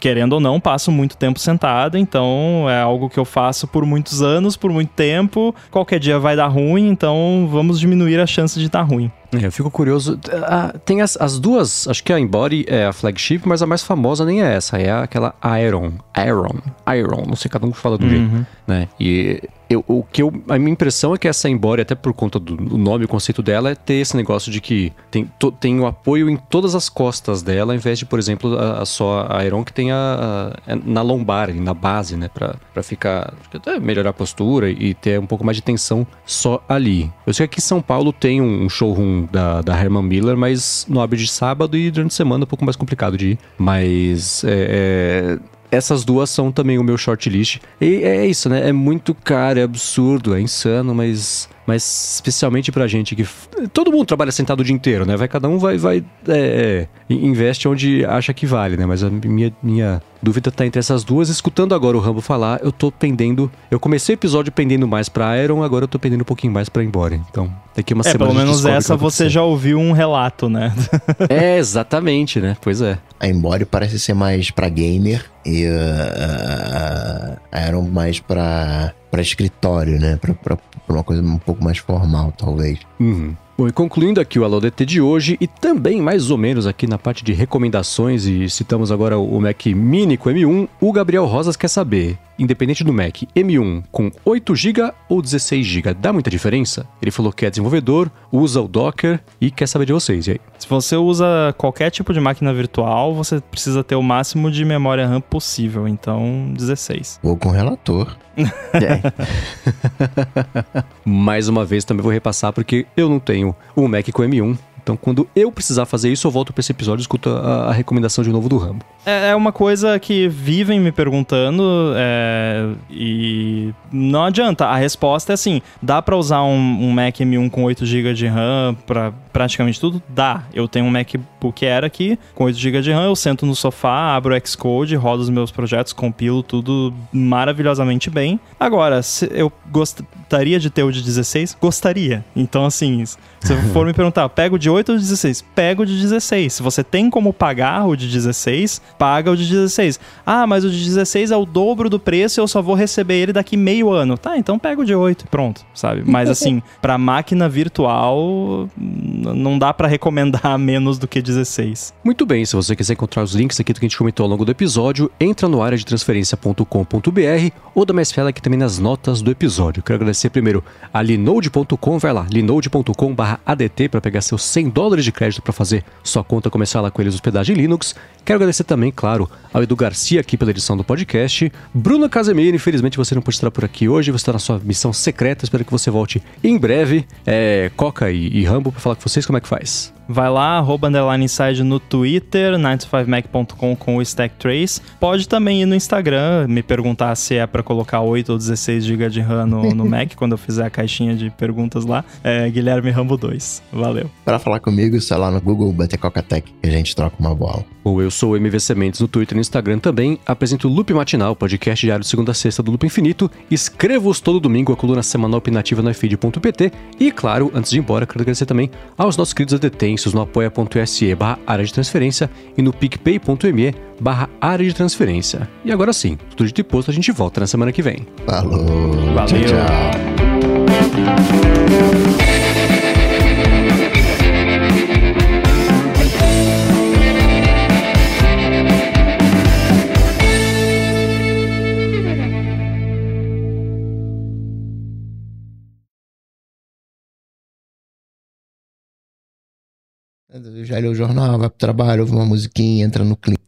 querendo ou não, passo muito tempo sentado, então é algo que eu faço por muitos anos, por muito tempo. Qualquer dia vai dar ruim, então vamos diminuir a chance de dar ruim. É, eu fico curioso. Ah, tem as, as duas, acho que a Embody é a flagship, mas a mais famosa nem é essa, é aquela Iron. Iron. Iron, não sei, cada um fala do uhum. jeito, né? E eu, o que eu, a minha impressão é que essa Embody, até por conta do, nome, o conceito dela, é ter esse negócio de que tem, to, tem o apoio em todas as costas dela, ao invés de, por exemplo, a, a só a Iron que tem a, a, na lombar, na base, né? Pra, pra ficar, até melhorar a postura e ter um pouco mais de tensão só ali. Eu sei que aqui em São Paulo tem um showroom da, da Herman Miller, mas no abre de sábado e durante a semana é um pouco mais complicado de ir. Mas é, é essas duas são também o meu shortlist. E é isso, né? É muito caro, é absurdo, é insano, mas mas especialmente pra gente que. Todo mundo trabalha sentado o dia inteiro, né? Vai, cada um vai, vai é, é investe onde acha que vale, né? Mas a minha, minha dúvida tá entre essas duas. Escutando agora o Rambo falar, eu tô pendendo. Eu comecei o episódio pendendo mais pra Iron, agora eu tô pendendo um pouquinho mais pra embora. Então, daqui uma é, semana. Pelo menos essa você já ouviu um relato, né? <laughs> é, exatamente, né? Pois é. A Embody parece ser mais pra gamer e uh, a Iron mais pra para escritório, né? Para uma coisa um pouco mais formal, talvez. Uhum. Bom, e concluindo aqui o Alô DT de hoje e também mais ou menos aqui na parte de recomendações e citamos agora o Mac Mini com M1, o Gabriel Rosas quer saber independente do Mac, M1 com 8 GB ou 16 GB, dá muita diferença? Ele falou que é desenvolvedor, usa o Docker e quer saber de vocês. E aí? Se você usa qualquer tipo de máquina virtual, você precisa ter o máximo de memória RAM possível, então 16. Vou com o relator. <laughs> <laughs> Mais uma vez também vou repassar porque eu não tenho o Mac com M1. Então, quando eu precisar fazer isso, eu volto para esse episódio e escuto a, a recomendação de novo do Rambo. É, é uma coisa que vivem me perguntando é, e não adianta. A resposta é assim: dá para usar um, um, Mac M1 com 8 GB de RAM para praticamente tudo? Dá. Eu tenho um MacBook Air aqui com 8 GB de RAM, eu sento no sofá, abro o Xcode, rodo os meus projetos, compilo tudo maravilhosamente bem. Agora, se eu gostaria de ter o de 16? Gostaria. Então, assim, se for <laughs> me perguntar, pego de 8 ou de 16? Pego de 16. Se você tem como pagar o de 16, paga o de 16. Ah, mas o de 16 é o dobro do preço e eu só vou receber ele daqui meio ano. Tá, então pega o de 8 pronto, sabe? Mas <laughs> assim, para máquina virtual, não dá para recomendar <laughs> menos do que 16. Muito bem, se você quiser encontrar os links aqui do que a gente comentou ao longo do episódio, entra no área de transferência.com.br ou da mais aqui também nas notas do episódio. Quero agradecer primeiro a linode.com, vai lá, linode.com/adt para pegar seus 100 dólares de crédito para fazer sua conta começar lá com eles hospedagem Linux. Quero agradecer também, claro, ao Edu Garcia aqui pela edição do podcast. Bruna Casemiro, infelizmente você não pode estar por aqui hoje, você está na sua missão secreta, espero que você volte em breve. É, Coca e, e Rambo para falar com vocês como é que faz. Vai lá, arroba underline inside no Twitter, 95mac.com com o Stack Trace. Pode também ir no Instagram, me perguntar se é para colocar 8 ou 16 GB de RAM no, no Mac, <laughs> quando eu fizer a caixinha de perguntas lá. É Guilherme Rambo 2. Valeu. Para falar comigo, sei lá no Google Bater Coca Tech, que a gente troca uma bola. Ou eu sou o MVC Mendes no Twitter e no Instagram também. Apresento o Loop Matinal, podcast diário de segunda a sexta do Loop Infinito. Escrevo-os todo domingo a coluna semanal opinativa no ifeed.pt. E, claro, antes de ir embora, quero agradecer também aos nossos queridos adetêncios no apoia.se barra área de transferência e no picpay.me barra área de transferência. E agora sim, tudo de posto, a gente volta na semana que vem. Falou! Valeu! Tchau, tchau. Já leu o jornal, vai pro trabalho, ouve uma musiquinha, entra no clima.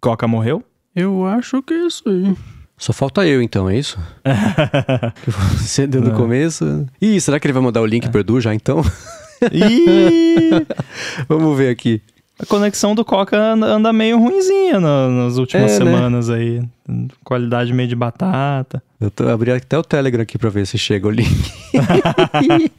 Coca morreu? Eu acho que é isso aí. Só falta eu, então, é isso? que <laughs> você deu no começo. Ih, será que ele vai mandar o link é. pro Edu já, então? Ih! <laughs> Vamos ver aqui. A conexão do Coca anda meio ruinzinha nas últimas é, né? semanas né? aí. Qualidade meio de batata. Eu tô abri até o Telegram aqui pra ver se chega o link. <laughs>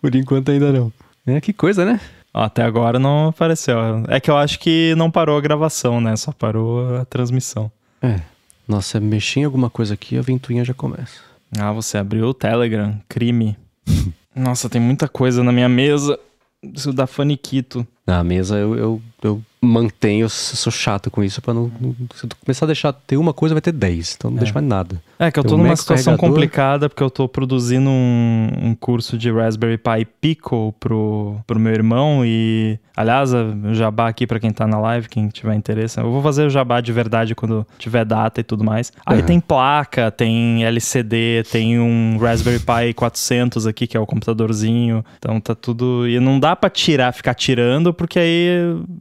Por enquanto ainda não. É, que coisa, né? Até agora não apareceu. É que eu acho que não parou a gravação, né? Só parou a transmissão. É. Nossa, mexer em alguma coisa aqui, a ventoinha já começa. Ah, você abriu o Telegram. Crime. <laughs> Nossa, tem muita coisa na minha mesa. Isso dá faniquito. Na mesa eu, eu, eu mantenho, eu sou chato com isso, pra não, não, Se eu começar a deixar ter uma coisa, vai ter 10. Então não é. deixa mais nada. É que eu tô Tem numa situação complicada, porque eu tô produzindo um, um, curso de Raspberry Pi Pico pro, pro meu irmão e. Aliás, o jabá aqui para quem tá na live, quem tiver interesse. Eu vou fazer o jabá de verdade quando tiver data e tudo mais. Aí uhum. tem placa, tem LCD, tem um Raspberry Pi 400 aqui, que é o computadorzinho. Então tá tudo. E não dá para tirar, ficar tirando, porque aí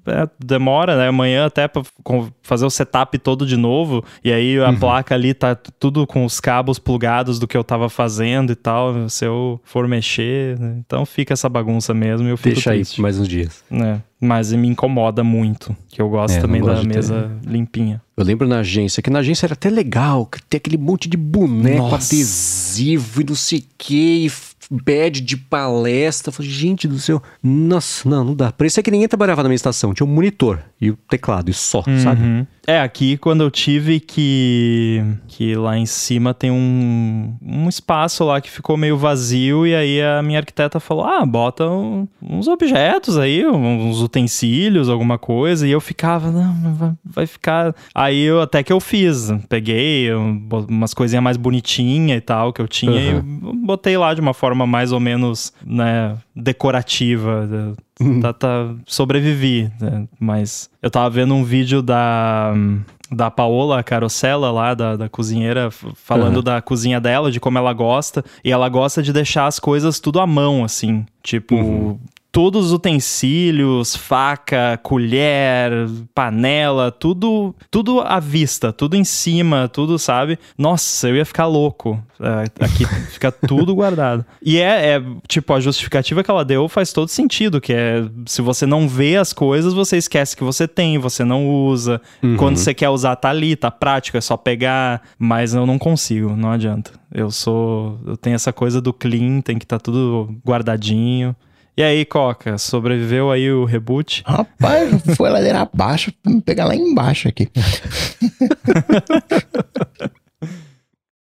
é, demora, né? Amanhã até pra fazer o setup todo de novo. E aí a uhum. placa ali tá tudo com os cabos plugados do que eu tava fazendo e tal. Se eu for mexer, né? então fica essa bagunça mesmo. Eu Deixa aí mais uns dias. É. Mas me incomoda muito, que eu gosto é, também da mesa ter... limpinha. Eu lembro na agência, que na agência era até legal, que tem aquele monte de boneco, Nossa. adesivo e não sei o que, e badge de palestra. Falei, gente do céu, nossa, não, não dá. Parecia que ninguém trabalhava na minha estação. Tinha um monitor e o teclado e só, uhum. sabe? É, aqui quando eu tive que. que lá em cima tem um, um espaço lá que ficou meio vazio, e aí a minha arquiteta falou: ah, bota um, uns objetos aí, uns utensílios, alguma coisa. E eu ficava, não, vai, ficar. Aí eu até que eu fiz, peguei umas coisinhas mais bonitinhas e tal que eu tinha uhum. e botei lá de uma forma mais ou menos, né, decorativa. Uhum. Tá, tá, sobrevivi, né? mas eu tava vendo um vídeo da da Paola Carosella lá, da, da cozinheira, falando uhum. da cozinha dela, de como ela gosta. E ela gosta de deixar as coisas tudo à mão, assim. Tipo, uhum todos os utensílios, faca, colher, panela, tudo, tudo à vista, tudo em cima, tudo, sabe? Nossa, eu ia ficar louco. É, aqui <laughs> fica tudo guardado. E é, é, tipo, a justificativa que ela deu faz todo sentido, que é, se você não vê as coisas, você esquece que você tem, você não usa. Uhum. Quando você quer usar, tá ali, tá prático, é só pegar, mas eu não consigo, não adianta. Eu sou, eu tenho essa coisa do clean, tem que estar tá tudo guardadinho. E aí, Coca, sobreviveu aí o reboot? Rapaz, foi ladeira abaixo me pegar lá embaixo aqui. <laughs>